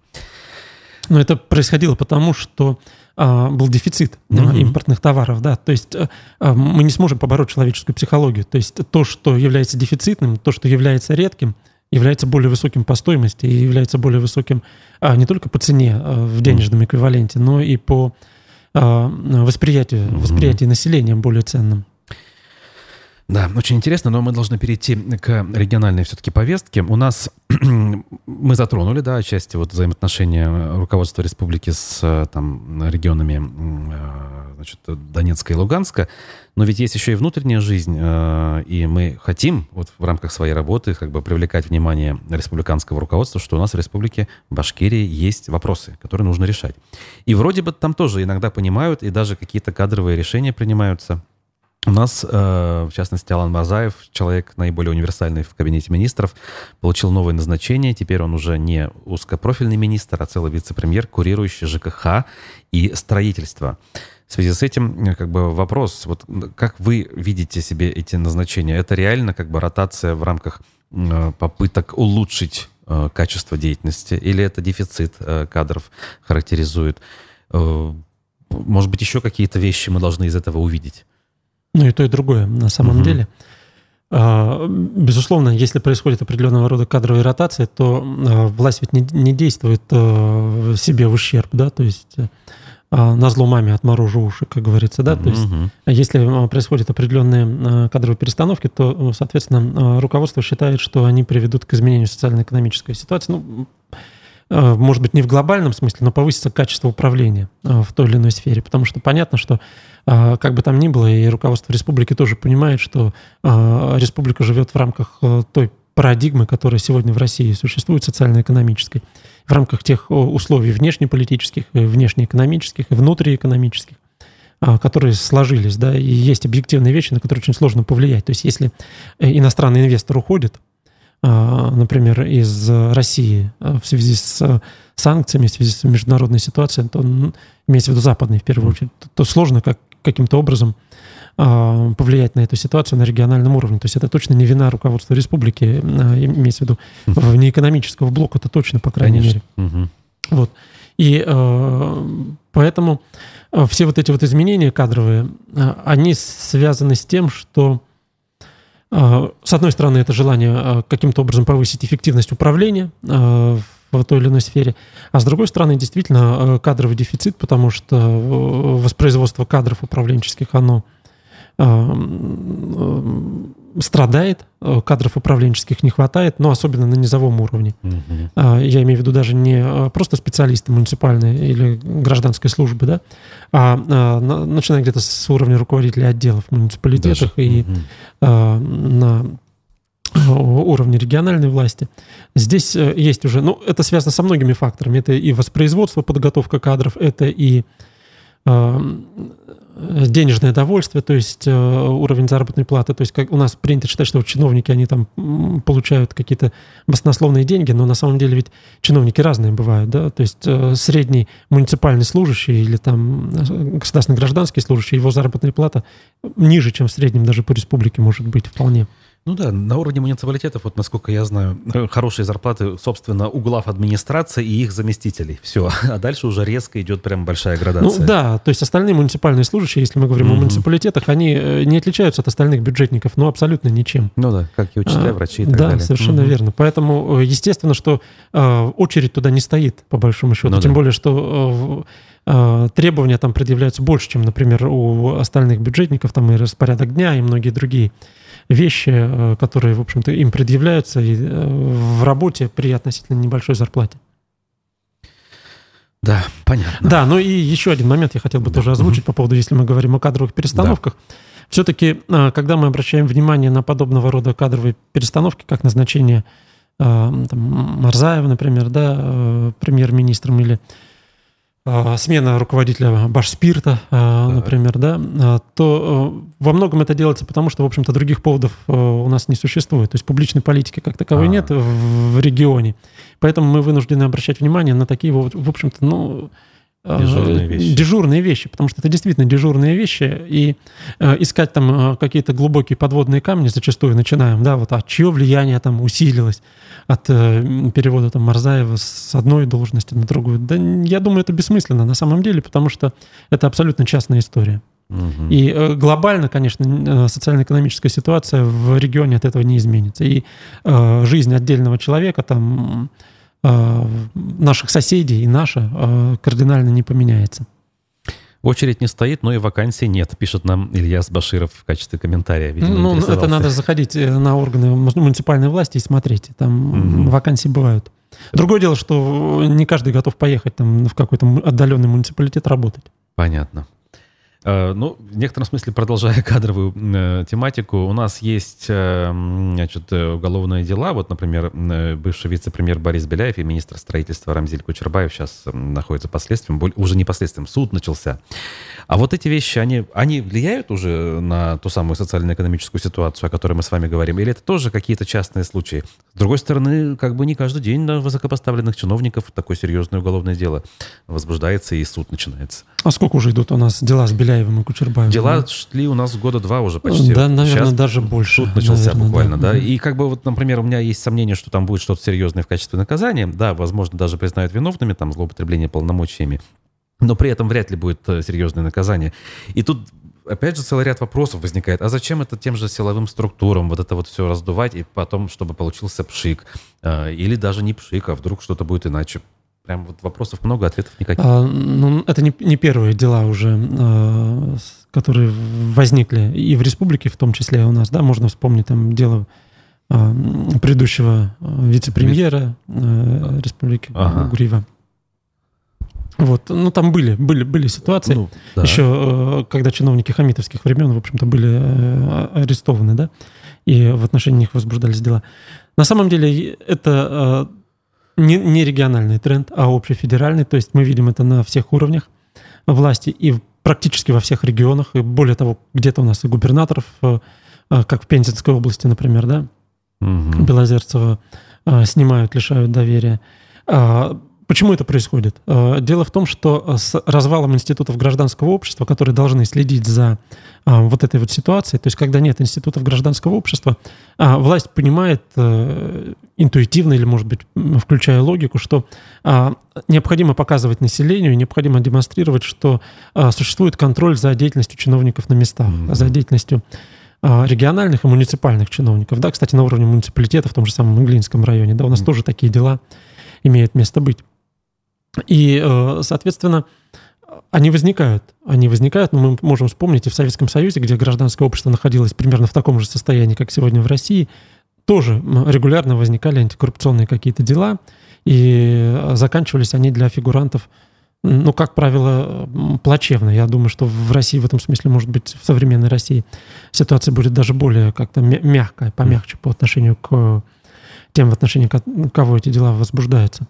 Но это происходило потому, что а, был дефицит mm-hmm. импортных товаров, да, то есть а, мы не сможем побороть человеческую психологию, то есть то, что является дефицитным, то, что является редким, является более высоким по стоимости и является более высоким а, не только по цене а, в денежном эквиваленте, но и по а, восприятию, mm-hmm. восприятию населения более ценным. Да, очень интересно, но мы должны перейти к региональной все-таки повестке. У нас мы затронули, да, отчасти вот взаимоотношения руководства республики с там регионами э, значит, Донецка и Луганска, но ведь есть еще и внутренняя жизнь, э, и мы хотим вот в рамках своей работы как бы привлекать внимание республиканского руководства, что у нас в республике Башкирии есть вопросы, которые нужно решать. И вроде бы там тоже иногда понимают, и даже какие-то кадровые решения принимаются – у нас, э, в частности, Алан Мазаев, человек наиболее универсальный в кабинете министров, получил новое назначение. Теперь он уже не узкопрофильный министр, а целый вице-премьер, курирующий ЖКХ и строительство. В связи с этим э, как бы вопрос, вот как вы видите себе эти назначения? Это реально как бы ротация в рамках попыток улучшить качество деятельности, или это дефицит кадров характеризует? Может быть, еще какие-то вещи мы должны из этого увидеть? Ну и то, и другое на самом угу. деле. А, безусловно, если происходит определенного рода кадровая ротация, то а, власть ведь не, не действует а, себе в ущерб, да, то есть на зло маме отморожу уши, как говорится, да, то есть если происходят определенные кадровые перестановки, то, соответственно, руководство считает, что они приведут к изменению социально-экономической ситуации, ну, может быть, не в глобальном смысле, но повысится качество управления в той или иной сфере, потому что понятно, что а, как бы там ни было, и руководство республики тоже понимает, что республика живет в рамках э, той парадигмы, которая сегодня в России существует, социально-экономической, в рамках тех условий внешнеполитических, внешнеэкономических и внутриэкономических, которые сложились, да, и есть объективные вещи, на которые очень сложно повлиять. То есть если э, иностранный инвестор уходит, например, из России в связи с санкциями, в связи с международной ситуацией, то имеется в виду западной в первую очередь, то сложно как каким-то образом а, повлиять на эту ситуацию на региональном уровне. То есть это точно не вина руководства республики, а, имеется в виду не экономического блока, это точно, по крайней Конечно. мере. Угу. Вот. И э, поэтому все вот эти вот изменения кадровые, они связаны с тем, что с одной стороны, это желание каким-то образом повысить эффективность управления в в той или иной сфере. А с другой стороны, действительно, кадровый дефицит, потому что воспроизводство кадров управленческих, оно страдает, кадров управленческих не хватает, но особенно на низовом уровне. Угу. Я имею в виду даже не просто специалисты муниципальные или гражданской службы, да, а начиная где-то с уровня руководителей отделов в муниципалитетах даже. и угу. на уровня региональной власти. Здесь э, есть уже, ну, это связано со многими факторами. Это и воспроизводство, подготовка кадров, это и э, денежное довольствие, то есть э, уровень заработной платы. То есть как у нас принято считать, что чиновники, они там получают какие-то баснословные деньги, но на самом деле ведь чиновники разные бывают, да, то есть э, средний муниципальный служащий или там э, государственный гражданский служащий, его заработная плата ниже, чем в среднем даже по республике может быть вполне. Ну да, на уровне муниципалитетов, вот насколько я знаю, хорошие зарплаты, собственно, у глав администрации и их заместителей. Все. А дальше уже резко идет прям большая градация. Ну да, то есть остальные муниципальные служащие, если мы говорим mm-hmm. о муниципалитетах, они э, не отличаются от остальных бюджетников, ну абсолютно ничем. Ну да, как и учителя, а, врачи и так да, далее. Да, совершенно mm-hmm. верно. Поэтому, э, естественно, что э, очередь туда не стоит, по большому счету. Ну, Тем да. более, что требования там предъявляются больше, чем, например, у остальных бюджетников, там и распорядок дня, и многие другие вещи, э, которые, в общем-то, им предъявляются и э, в работе при относительно небольшой зарплате. Да, понятно. Да, ну и еще один момент я хотел бы да. тоже озвучить угу. по поводу, если мы говорим о кадровых перестановках. Да. Все-таки, э, когда мы обращаем внимание на подобного рода кадровые перестановки, как назначение там, Марзаева, например, да, премьер-министром или смена руководителя Башспирта, а, например, да, а, то во многом это делается потому, что, в общем-то, других поводов у нас не существует. То есть публичной политики как таковой А-а-а. нет в регионе. Поэтому мы вынуждены обращать внимание на такие, в общем-то, ну, Дежурные вещи. Дежурные вещи, потому что это действительно дежурные вещи, и э, искать там какие-то глубокие подводные камни зачастую начинаем, да, вот, а чье влияние там усилилось, от э, перевода там Марзаева с одной должности на другую. Да, я думаю, это бессмысленно на самом деле, потому что это абсолютно частная история. Угу. И э, глобально, конечно, э, социально-экономическая ситуация в регионе от этого не изменится. И э, жизнь отдельного человека, там, э, наших соседей и наша э, кардинально не поменяется. Очередь не стоит, но и вакансий нет, пишет нам Ильяс Баширов в качестве комментария. Видимо, ну, это надо заходить э, на органы муниципальной власти и смотреть. Там угу. вакансии бывают. Другое дело, что не каждый готов поехать там в какой-то отдаленный муниципалитет работать. Понятно. Э, ну, в некотором смысле, продолжая кадровую э, тематику, у нас есть э, значит, уголовные дела. Вот, например, э, бывший вице-премьер Борис Беляев и министр строительства Рамзиль Кучербаев сейчас находятся под следствием. Уже не под следствием, суд начался. А вот эти вещи, они, они влияют уже на ту самую социально-экономическую ситуацию, о которой мы с вами говорим? Или это тоже какие-то частные случаи? С другой стороны, как бы не каждый день на высокопоставленных чиновников такое серьезное уголовное дело возбуждается и суд начинается. А сколько уже идут у нас дела с Беляевым и Кучербаевым? Дела шли у нас года два уже почти. Да, наверное, Сейчас даже больше. Суд начался наверное, буквально, да. да. И как бы вот, например, у меня есть сомнение, что там будет что-то серьезное в качестве наказания. Да, возможно, даже признают виновными, там, злоупотребление полномочиями но при этом вряд ли будет э, серьезное наказание. И тут опять же целый ряд вопросов возникает. А зачем это тем же силовым структурам вот это вот все раздувать и потом, чтобы получился пшик? Э, или даже не пшик, а вдруг что-то будет иначе? Прям вот вопросов много, ответов никаких. А, ну, это не, не первые дела уже, а, которые возникли и в республике, в том числе у нас, да, можно вспомнить там дело а, предыдущего вице-премьера а, республики ага. Гурьева. Вот, ну там были, были, были ситуации. Ну, да. Еще э, когда чиновники хамитовских времен, в общем-то, были э, арестованы, да, и в отношении них возбуждались дела. На самом деле это не, не региональный тренд, а общефедеральный. То есть мы видим это на всех уровнях власти и практически во всех регионах. И более того, где-то у нас и губернаторов, как в Пензенской области, например, да, угу. Белозерцева снимают, лишают доверия. А, Почему это происходит? Э, дело в том, что э, с развалом институтов гражданского общества, которые должны следить за э, вот этой вот ситуацией, то есть когда нет институтов гражданского общества, власть понимает интуитивно или, может быть, включая логику, что необходимо показывать населению, необходимо демонстрировать, что существует контроль за деятельностью чиновников на местах, mm-hmm. за деятельностью региональных и муниципальных чиновников. Да, кстати, на уровне муниципалитета в том же самом Иглинском районе, да, у нас mm-hmm. тоже такие дела имеют место быть. И, э, соответственно, они возникают. Они возникают, но мы можем вспомнить и в Советском Союзе, где гражданское общество находилось примерно в таком же состоянии, как сегодня в России, тоже регулярно возникали антикоррупционные какие-то дела, и заканчивались они для фигурантов, ну, как правило, плачевно. Я думаю, что в России в этом смысле, может быть, в современной России ситуация будет даже более как-то мягкая, помягче по отношению к тем, в отношении кого эти дела возбуждаются.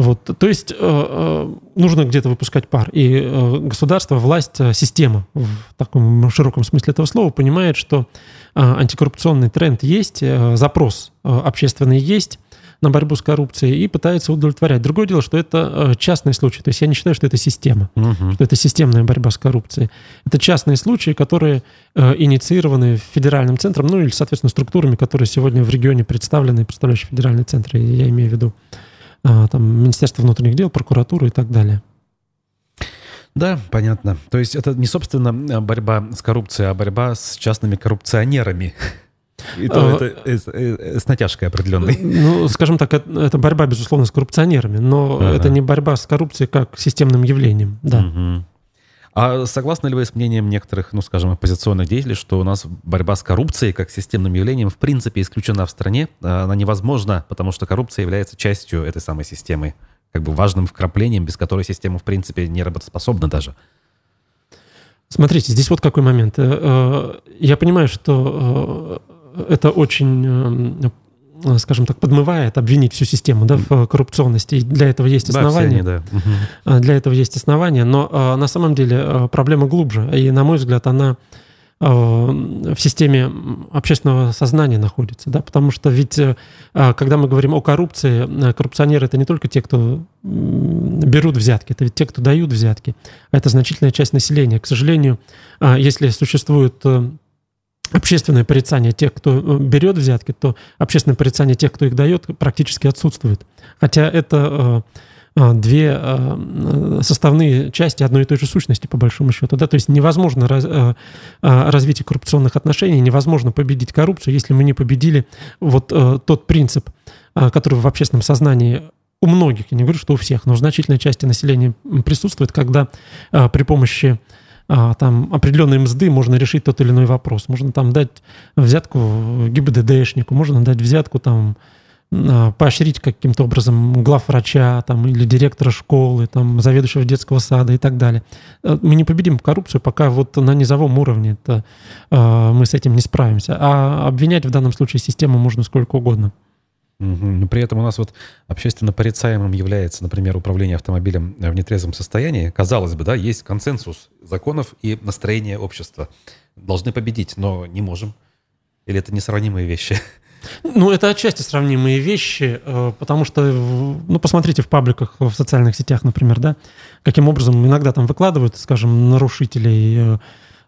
Вот, то есть э, э, нужно где-то выпускать пар. И э, государство, власть, система в таком широком смысле этого слова понимает, что антикоррупционный тренд есть, запрос общественный есть на борьбу с коррупцией и пытается удовлетворять. Другое дело, что это частный случай. То есть я не считаю, что это система, угу. что это системная борьба с коррупцией. Это частные случаи, которые инициированы федеральным центром, ну или, соответственно, структурами, которые сегодня в регионе представлены, представляющие федеральный центр, я имею в виду там, Министерство внутренних дел, прокуратура и так далее. Да, понятно. То есть это не, собственно, борьба с коррупцией, а борьба с частными коррупционерами. И то а, это э, э, с натяжкой определенной. Ну, скажем так, это борьба, безусловно, с коррупционерами, но это не борьба с коррупцией как системным явлением, да. Угу. А согласны ли вы с мнением некоторых, ну, скажем, оппозиционных деятелей, что у нас борьба с коррупцией как системным явлением в принципе исключена в стране? А она невозможна, потому что коррупция является частью этой самой системы, как бы важным вкраплением, без которой система в принципе не работоспособна даже. Смотрите, здесь вот какой момент. Э, э, я понимаю, что э, это очень Э, скажем так, подмывает обвинить всю систему да, в коррупционности. И для этого есть основания. Да, они, да. Для этого есть основания. Но э, на самом деле э, проблема глубже. И, на мой взгляд, она в системе общественного сознания находится, да, потому что ведь, когда мы говорим о коррупции, коррупционеры это не только те, кто берут взятки, это ведь те, кто дают взятки, а это значительная часть населения. К сожалению, если существует общественное порицание тех, кто э, берет взятки, то общественное порицание тех, кто их дает, практически отсутствует. Хотя это э, э, две составные части одной и той же сущности, по большому счету. Да? То есть невозможно раз, развитие коррупционных отношений, невозможно победить коррупцию, если мы не победили вот тот принцип, который в общественном сознании у многих, я не говорю, что у всех, но у значительной части населения присутствует, когда при помощи а, там определенные мзды можно решить тот или иной вопрос. Можно там дать взятку ГИБДДшнику, можно дать взятку там а, поощрить каким-то образом главврача там, или директора школы, там, заведующего детского сада и так далее. Э, мы не победим коррупцию, пока вот на низовом уровне это, мы с этим не справимся. А обвинять в данном случае систему можно сколько угодно. Угу. Но при этом у нас вот общественно порицаемым является, например, управление автомобилем в нетрезвом состоянии. Казалось бы, да, есть консенсус законов и настроения общества. Должны победить, но не можем. Или это несравнимые вещи? Ну, это отчасти сравнимые вещи, э, потому что, ну, посмотрите в пабликах, в социальных сетях, например, да, каким образом иногда там выкладывают, скажем, нарушителей э,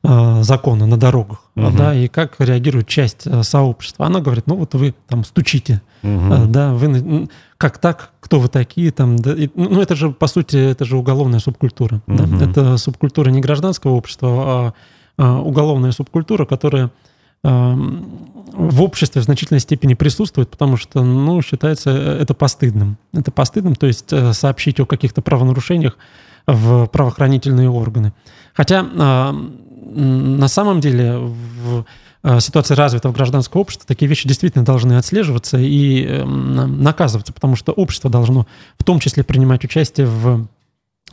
закона на дорогах, угу. да, и как реагирует часть сообщества. Она говорит, ну, вот вы там стучите, угу. да, вы как так, кто вы такие, там, да, и, ну, это же, по сути, это же уголовная субкультура, угу. да? это субкультура не гражданского общества, а, а уголовная субкультура, которая в обществе в значительной степени присутствует, потому что, ну, считается э, это постыдным. Это постыдным, то есть э, сообщить о каких-то правонарушениях в правоохранительные органы. Хотя на самом деле в э, ситуации развитого гражданского общества такие вещи действительно должны отслеживаться и эм, наказываться, потому что общество должно в том числе принимать участие в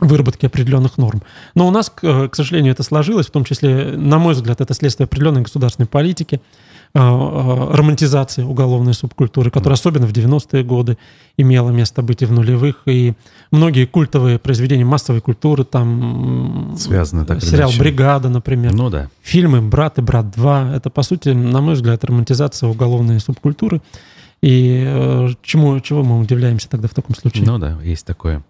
выработки определенных норм. Но у нас, к сожалению, это сложилось, в том числе, на мой взгляд, это следствие определенной государственной политики, э, э, романтизации уголовной субкультуры, которая особенно в 90-е годы имела место быть и в нулевых, и многие культовые произведения массовой культуры, там Связаны так сериал «Бригада», например, ну, да. фильмы «Брат» и «Брат 2», это, по сути, на мой взгляд, романтизация уголовной субкультуры, и э, чему, чего мы удивляемся тогда в таком случае? Ну да, есть такое.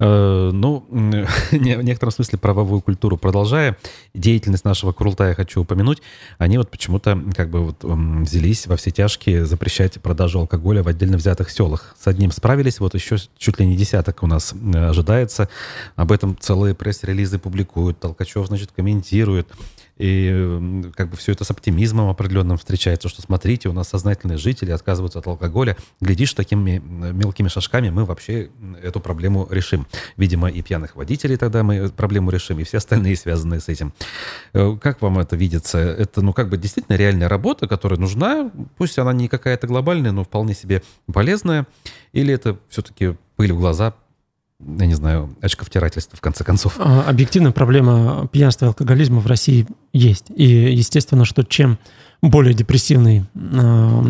Э, ну, в некотором смысле правовую культуру продолжая, деятельность нашего Курултая хочу упомянуть, они вот почему-то как бы вот взялись во все тяжкие запрещать продажу алкоголя в отдельно взятых селах. С одним справились, вот еще чуть ли не десяток у нас ожидается. Об этом целые пресс-релизы публикуют, Толкачев, значит, комментирует. И как бы все это с оптимизмом определенным встречается, что смотрите, у нас сознательные жители отказываются от алкоголя. Глядишь, такими мелкими шажками мы вообще эту проблему решим. Видимо, и пьяных водителей тогда мы проблему решим, и все остальные, связанные с этим. Э, как вам это видится? Это, ну, как бы действительно реальная работа, которая нужна, пусть она не какая-то глобальная, но вполне себе полезная, или это все-таки пыль в глаза, я не знаю, очковтирательство, в конце концов. А, объективная проблема пьянства и алкоголизма в России есть. И естественно, что чем более депрессивный а,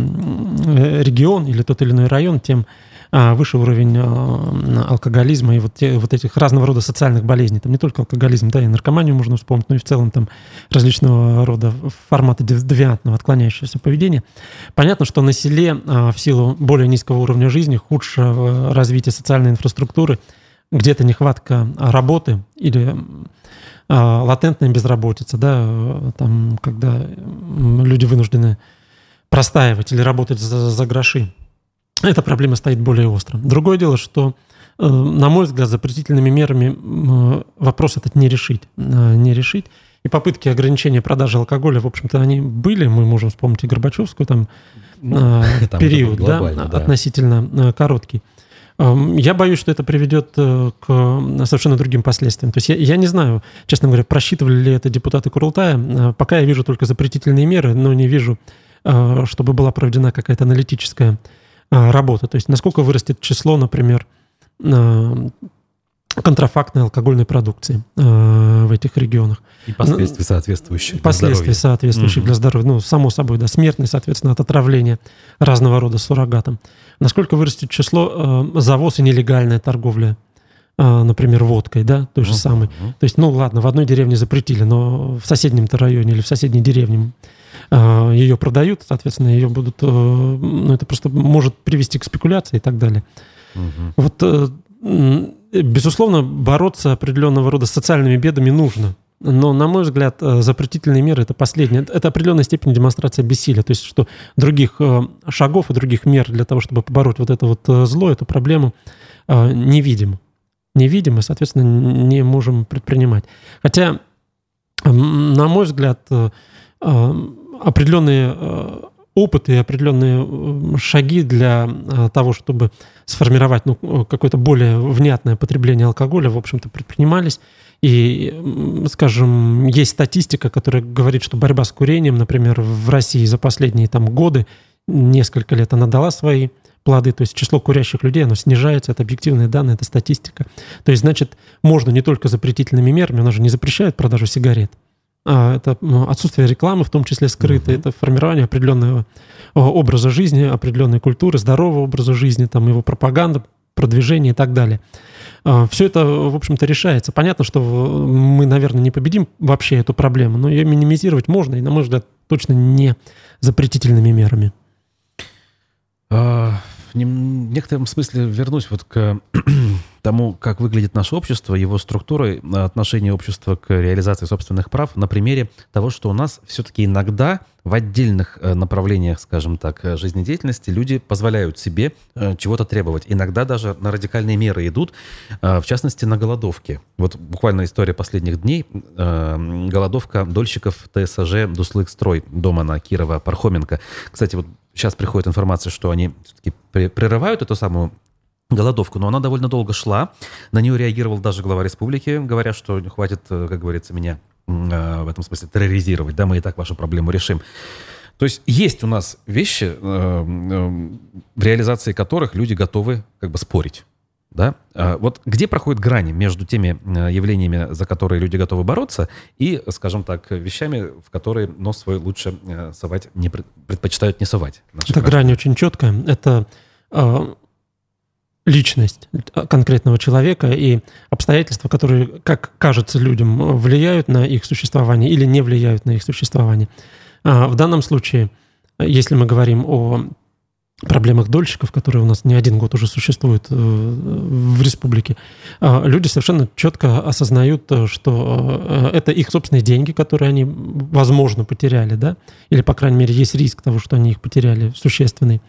регион или тот или иной район, тем а, выше уровень алкоголизма и вот, те, вот этих разного рода социальных болезней. Там не только алкоголизм, да, и наркоманию можно вспомнить, но и в целом там различного рода форматы девиантного отклоняющегося поведения. Понятно, что на селе в силу более низкого уровня жизни, худшего развития социальной инфраструктуры – где-то нехватка работы или а, латентная безработица, да, там, когда люди вынуждены простаивать или работать за, за гроши. Эта проблема стоит более остро. Другое дело, что, э, на мой взгляд, запретительными мерами вопрос этот не решить. Э, не решить. И попытки ограничения продажи алкоголя, в общем-то, они были. Мы можем вспомнить и Горбачевскую там, ну, там период, да, да, относительно короткий. Я боюсь, что это приведет э, к совершенно другим последствиям. То есть я, я не знаю, честно говоря, просчитывали ли это депутаты Курултая. Э, пока я вижу только запретительные меры, но не вижу, э, чтобы была проведена какая-то аналитическая работа. То есть насколько вырастет число, например, контрафактной алкогольной продукции э, в этих регионах. И последствия соответствующие для Последствия соответствующие mm-hmm. для здоровья. Ну, само собой, да, смертность, соответственно, от отравления разного рода суррогатом. Насколько вырастет число э, завоз и нелегальная торговля, э, например, водкой, да, той же mm-hmm. самой. То есть, ну, ладно, в одной деревне запретили, но в соседнем-то районе или в соседней деревне э, ее продают, соответственно, ее будут... Э, ну, это просто может привести к спекуляции и так далее. Mm-hmm. Вот... Э, безусловно, бороться определенного рода социальными бедами нужно. Но, на мой взгляд, э, запретительные меры – это последнее. Это определенная степень демонстрация бессилия. То есть, что других э, шагов и других мер для того, чтобы побороть вот это вот э, зло, эту проблему, не видим. Не видим и, соответственно, не можем предпринимать. Хотя, на мой взгляд, определенные опыт и определенные э, шаги для э, того, чтобы сформировать ну, какое-то более внятное потребление алкоголя, в общем-то, предпринимались. И, скажем, есть статистика, которая говорит, что борьба с курением, например, в России за последние там, годы, несколько лет она дала свои плоды, то есть число курящих людей, оно снижается, это объективные данные, это статистика. То есть, значит, можно не только запретительными мерами, она же не запрещает продажу сигарет, а, это отсутствие рекламы, в том числе скрытой, uh-huh. это формирование определенного образа жизни, определенной культуры, здорового образа жизни, там его пропаганда, продвижение и так далее. Все это, в общем-то, решается. Понятно, что мы, наверное, не победим вообще эту проблему, но ее минимизировать можно, и, на мой взгляд, точно не запретительными мерами. А, в некотором смысле вернусь вот к тому, как выглядит наше общество, его структура, отношение общества к реализации собственных прав на примере того, что у нас все-таки иногда в отдельных э, направлениях, скажем так, э, жизнедеятельности люди позволяют себе э, чего-то требовать. Иногда даже на радикальные меры идут, в частности, на голодовки. Вот буквально история последних дней. Голодовка дольщиков ТСЖ «Дуслык строй» дома на Кирова-Пархоменко. Кстати, вот сейчас приходит информация, что они все-таки прерывают эту самую голодовку, но она довольно долго шла. На нее реагировал даже глава республики, говоря, что хватит, э, как говорится, меня э, в этом смысле терроризировать, да, мы и так вашу проблему решим. То есть есть у нас вещи, э, в реализации которых люди готовы как бы спорить. Да? А вот где проходит грани между теми явлениями, за которые люди готовы бороться, и, скажем так, вещами, в которые нос свой лучше совать не предпочитают не совать? Эта грань очень четкая. Это личность конкретного человека и обстоятельства, которые, как кажется людям, влияют на их существование или не влияют на их существование. А в данном случае, если мы говорим о проблемах дольщиков, которые у нас не один год уже существуют э, в республике, а, люди совершенно четко осознают, что э, это их собственные деньги, которые они, возможно, потеряли, да, или, по крайней мере, есть риск того, что они их потеряли существенный.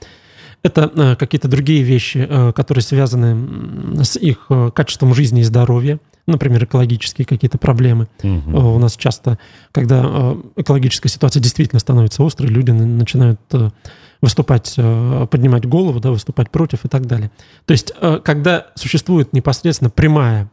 Это э, какие-то другие вещи, э, которые связаны с их э, качеством жизни и здоровья, например, экологические какие-то проблемы. Угу. У нас часто, когда экологическая ситуация действительно становится острой, люди начинают выступать, поднимать голову, да, выступать против и так далее. То есть, когда существует непосредственно прямая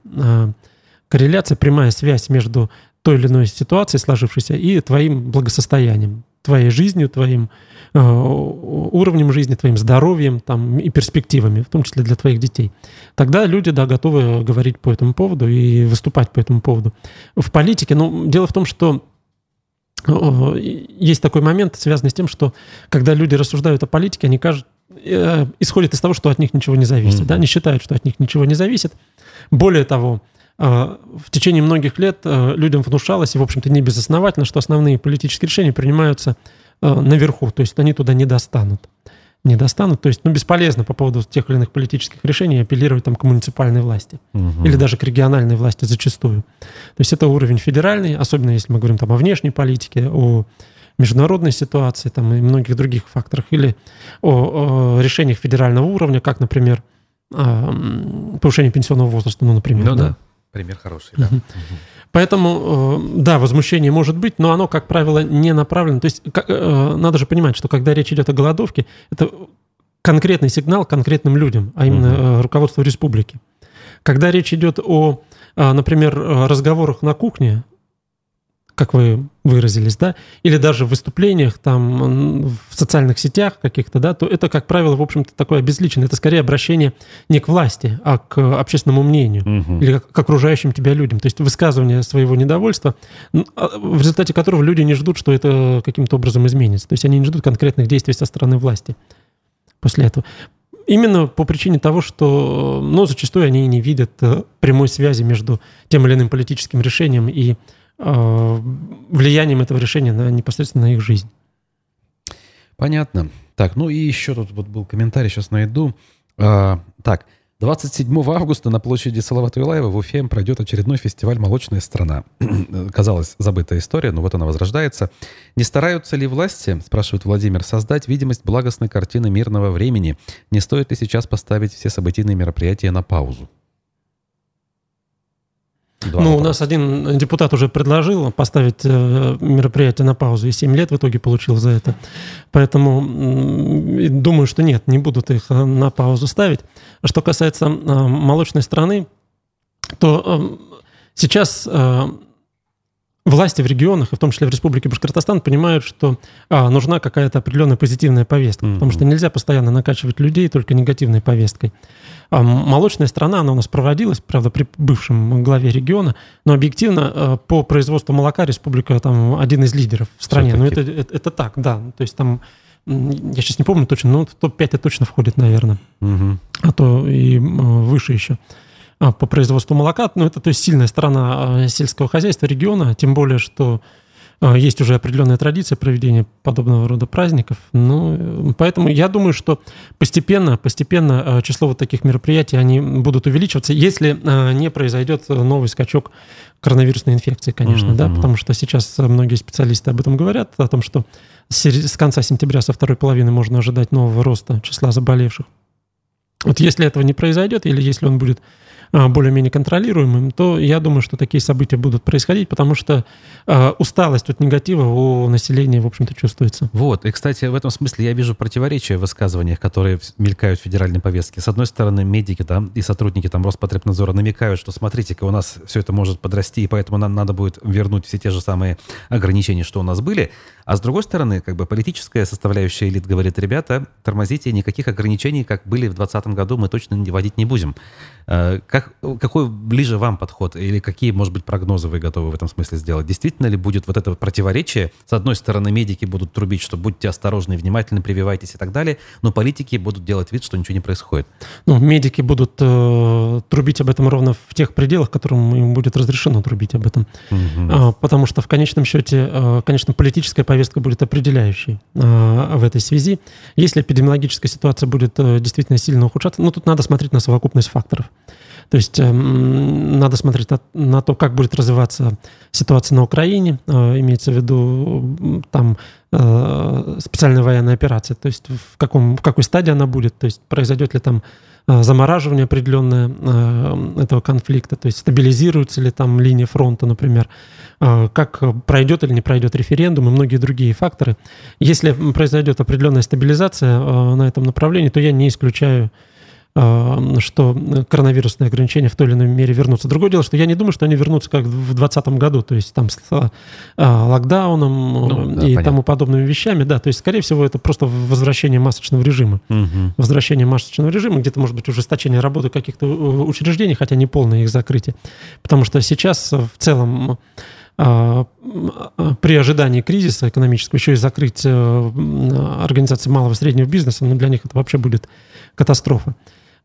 корреляция, прямая связь между той или иной ситуацией сложившейся и твоим благосостоянием, твоей жизнью, твоим Э, уровнем жизни, твоим здоровьем там, и перспективами, в том числе для твоих детей. Тогда люди, да, готовы говорить по этому поводу и выступать по этому поводу. В политике, ну, дело в том, что э, есть такой момент, связанный с тем, что когда люди рассуждают о политике, они кажут, э, исходят из того, что от них ничего не зависит. Mm-hmm. Да? Они считают, что от них ничего не зависит. Более того, в течение многих лет людям внушалось, и, в общем-то, не безосновательно, что основные политические решения принимаются Э, наверху, то есть они туда не достанут. Не достанут, то есть ну, бесполезно по поводу тех или иных политических решений апеллировать там, к муниципальной власти угу. или даже к региональной власти зачастую. То есть это уровень федеральный, особенно если мы говорим там, о внешней политике, о международной ситуации там, и многих других факторах, или о, о решениях федерального уровня, как, например, повышение пенсионного возраста, ну, например. Ну да, да пример хороший. Да. Угу. Поэтому, э, да, возмущение может быть, но оно, как правило, не направлено. То есть э, надо же понимать, что когда речь идет о голодовке, это конкретный сигнал конкретным людям, а именно угу. руководству республики. Когда речь идет о, например, разговорах на кухне, как вы выразились, да, или даже в выступлениях там в социальных сетях каких-то, да, то это, как правило, в общем-то, такое обезличенное. Это скорее обращение не к власти, а к общественному мнению угу. или к окружающим тебя людям. То есть высказывание своего недовольства, а, в результате которого люди не ждут, что это каким-то образом изменится. То есть они не ждут конкретных действий со стороны власти после этого. Именно по причине того, что, ну, зачастую они не видят э, прямой связи между тем или иным политическим решением и влиянием этого решения на непосредственно на их жизнь. Понятно. Так, ну и еще тут вот был комментарий, сейчас найду. А, так, 27 августа на площади Салавата Юлаева в Уфе пройдет очередной фестиваль «Молочная страна». Казалось, забытая история, но вот она возрождается. Не стараются ли власти, спрашивает Владимир, создать видимость благостной картины мирного времени? Не стоит ли сейчас поставить все событийные мероприятия на паузу? Два ну, вопроса. у нас один депутат уже предложил поставить э, мероприятие на паузу, и 7 лет в итоге получил за это. Поэтому думаю, что нет, не будут их э, на паузу ставить. Что касается э, молочной страны, то сейчас власти в регионах, и в том числе в Республике Башкортостан, понимают, что а, нужна какая-то определенная позитивная повестка, mm-hmm. потому что нельзя постоянно накачивать людей только негативной повесткой. А, молочная страна, она у нас проводилась, правда, при бывшем главе региона, но объективно а, по производству молока республика там один из лидеров в стране. Но это, это, это так, да. То есть там я сейчас не помню точно, но в топ-5 это точно входит, наверное. Угу. А то и выше еще. А, по производству молока. Ну, это то есть сильная сторона а, сельского хозяйства региона, тем более, что а, есть уже определенная традиция проведения подобного рода праздников. Ну, поэтому я думаю, что постепенно, постепенно число вот таких мероприятий они будут увеличиваться, если не произойдет новый скачок коронавирусной инфекции, конечно, mm-hmm. да, потому что сейчас многие специалисты об этом говорят, о том, что с конца сентября, со второй половины можно ожидать нового роста числа заболевших. Вот если этого не произойдет, или если он будет более-менее контролируемым, то я думаю, что такие события будут происходить, потому что э, усталость от негатива у населения, в общем-то, чувствуется. Вот, и, кстати, в этом смысле я вижу противоречия в высказываниях, которые мелькают в федеральной повестке. С одной стороны, медики там и сотрудники там Роспотребнадзора намекают, что смотрите-ка, у нас все это может подрасти, и поэтому нам надо будет вернуть все те же самые ограничения, что у нас были. А с другой стороны, как бы политическая составляющая элит говорит, ребята, тормозите, никаких ограничений, как были в 2020 году, мы точно вводить не будем. Э, как, какой ближе вам подход или какие, может быть, прогнозы вы готовы в этом смысле сделать? Действительно ли будет вот это противоречие? С одной стороны, медики будут трубить, что будьте осторожны, внимательны, прививайтесь и так далее, но политики будут делать вид, что ничего не происходит. Ну, медики будут э, трубить об этом ровно в тех пределах, которым им будет разрешено трубить об этом. Угу. А, потому что в конечном счете, э, конечно, политическая повестка будет определяющей э, в этой связи. Если эпидемиологическая ситуация будет э, действительно сильно ухудшаться, ну, тут надо смотреть на совокупность факторов. То есть э, надо смотреть на, на то, как будет развиваться ситуация на Украине, э, имеется в виду там э, специальная военная операция, то есть в, каком, в какой стадии она будет, то есть произойдет ли там э, замораживание определенное этого конфликта, то есть стабилизируется ли там линия фронта, например, как пройдет или не пройдет референдум и многие другие факторы. Если произойдет определенная стабилизация на этом направлении, то я не исключаю что коронавирусные ограничения в той или иной мере вернутся. Другое дело, что я не думаю, что они вернутся как в 2020 году, то есть там с э, локдауном ну, да, и понятно. тому подобными вещами. Да, то есть, скорее всего, это просто возвращение масочного режима. Угу. Возвращение масочного режима, где-то, может быть, ужесточение работы каких-то э, учреждений, хотя не полное их закрытие. Потому что сейчас в целом при ожидании кризиса экономического еще и закрыть организации малого и среднего бизнеса, ну, для них это вообще будет катастрофа.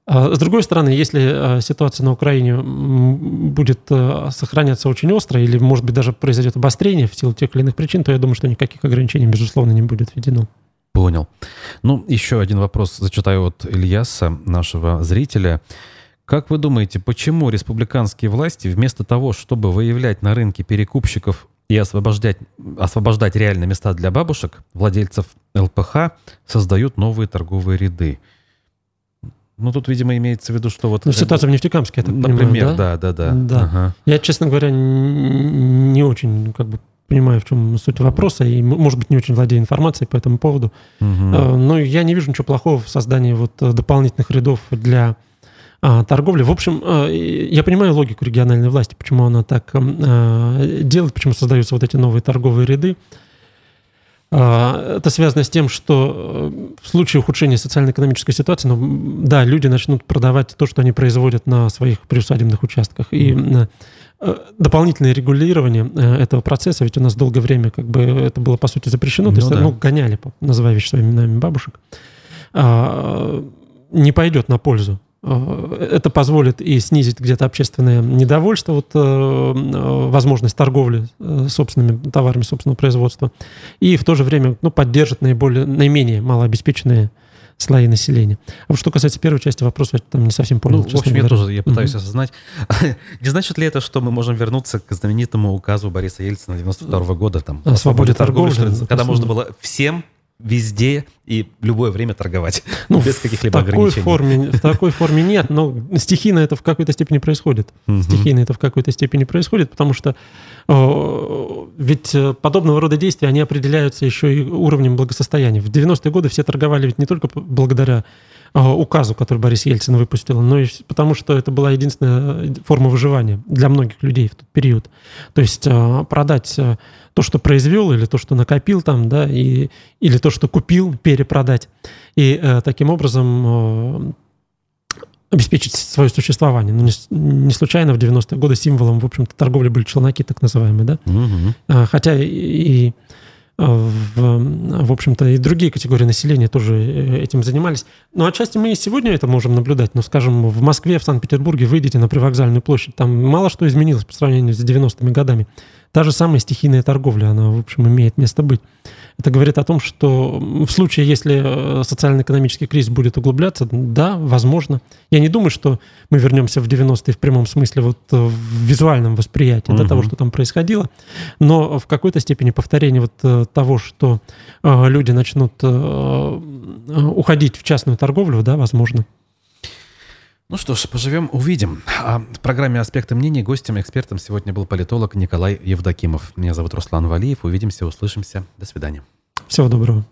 А, с другой стороны, если а, ситуация на Украине будет а, сохраняться очень остро, или, может быть, даже произойдет обострение в силу тех или иных причин, то я думаю, что никаких ограничений, безусловно, не будет введено. Понял. Ну, еще один вопрос зачитаю от Ильяса, нашего зрителя. Как вы думаете, почему республиканские власти вместо того, чтобы выявлять на рынке перекупщиков и освобождать, освобождать реальные места для бабушек, владельцев ЛПХ, создают новые торговые ряды? Ну, тут, видимо, имеется в виду, что вот... Ну, ситуация в Нефтекамске, я так Например, понимаю, да? Да, да, да. да. Ага. Я, честно говоря, не очень как бы понимаю, в чем суть вопроса, и, может быть, не очень владею информацией по этому поводу. Угу. Но я не вижу ничего плохого в создании вот э, дополнительных рядов для а, торговли. В общем, э, я понимаю логику региональной власти, почему она так делает, почему создаются вот эти новые торговые ряды. А, это связано с тем, что э, в случае ухудшения социально-экономической ситуации, ну, да, люди начнут продавать то, что они производят на своих приусадебных участках. И э, дополнительное регулирование э, этого процесса, ведь у нас долгое время как бы это было, по сути, запрещено, ну, то есть, да. ну, гоняли, называя вещи своими именами бабушек, а, не пойдет на пользу это позволит и снизить где-то общественное недовольство, вот, э, э, возможность торговли собственными товарами собственного производства, и в то же время ну, поддержит наиболее, наименее малообеспеченные слои населения. А вот что касается первой части вопроса, я там не совсем понял. Ну, в общем, говоря. я тоже я пытаюсь mm-hmm. осознать. Не значит ли это, что мы можем вернуться к знаменитому указу Бориса Ельцина 92 года там, о, о свободе торговли, торговли что, когда можно было всем везде и любое время торговать ну, без каких-либо в такой ограничений. Форме, в такой форме нет, но стихийно это в какой-то степени происходит. Угу. Стихийно это в какой-то степени происходит, потому что э, ведь подобного рода действия, они определяются еще и уровнем благосостояния. В 90-е годы все торговали ведь не только благодаря э, указу, который Борис Ельцин выпустил, но и потому что это была единственная форма выживания для многих людей в тот период. То есть э, продать э, то, что произвел, или то, что накопил там, да, и, или то, что купил, перепродать. И э, таким образом э, обеспечить свое существование. Ну, не, не случайно в 90-е годы символом, в общем-то, торговли были челноки, так называемые, да. Угу. Хотя и, и в, в общем-то, и другие категории населения тоже этим занимались. Но отчасти мы и сегодня это можем наблюдать. Но, скажем, в Москве, в Санкт-Петербурге выйдете на привокзальную площадь, там мало что изменилось по сравнению с 90-ми годами. Та же самая стихийная торговля, она, в общем, имеет место быть. Это говорит о том, что в случае, если э, социально-экономический кризис будет углубляться, да, возможно. Я не думаю, что мы вернемся в 90-е в прямом смысле вот э, в визуальном восприятии угу. того, что там происходило, но в какой-то степени повторение вот э, того, что люди начнут уходить в частную торговлю, да, возможно. Ну что ж, поживем, увидим. А в программе «Аспекты мнений» гостем, экспертом сегодня был политолог Николай Евдокимов. Меня зовут Руслан Валиев. Увидимся, услышимся. До свидания. Всего доброго.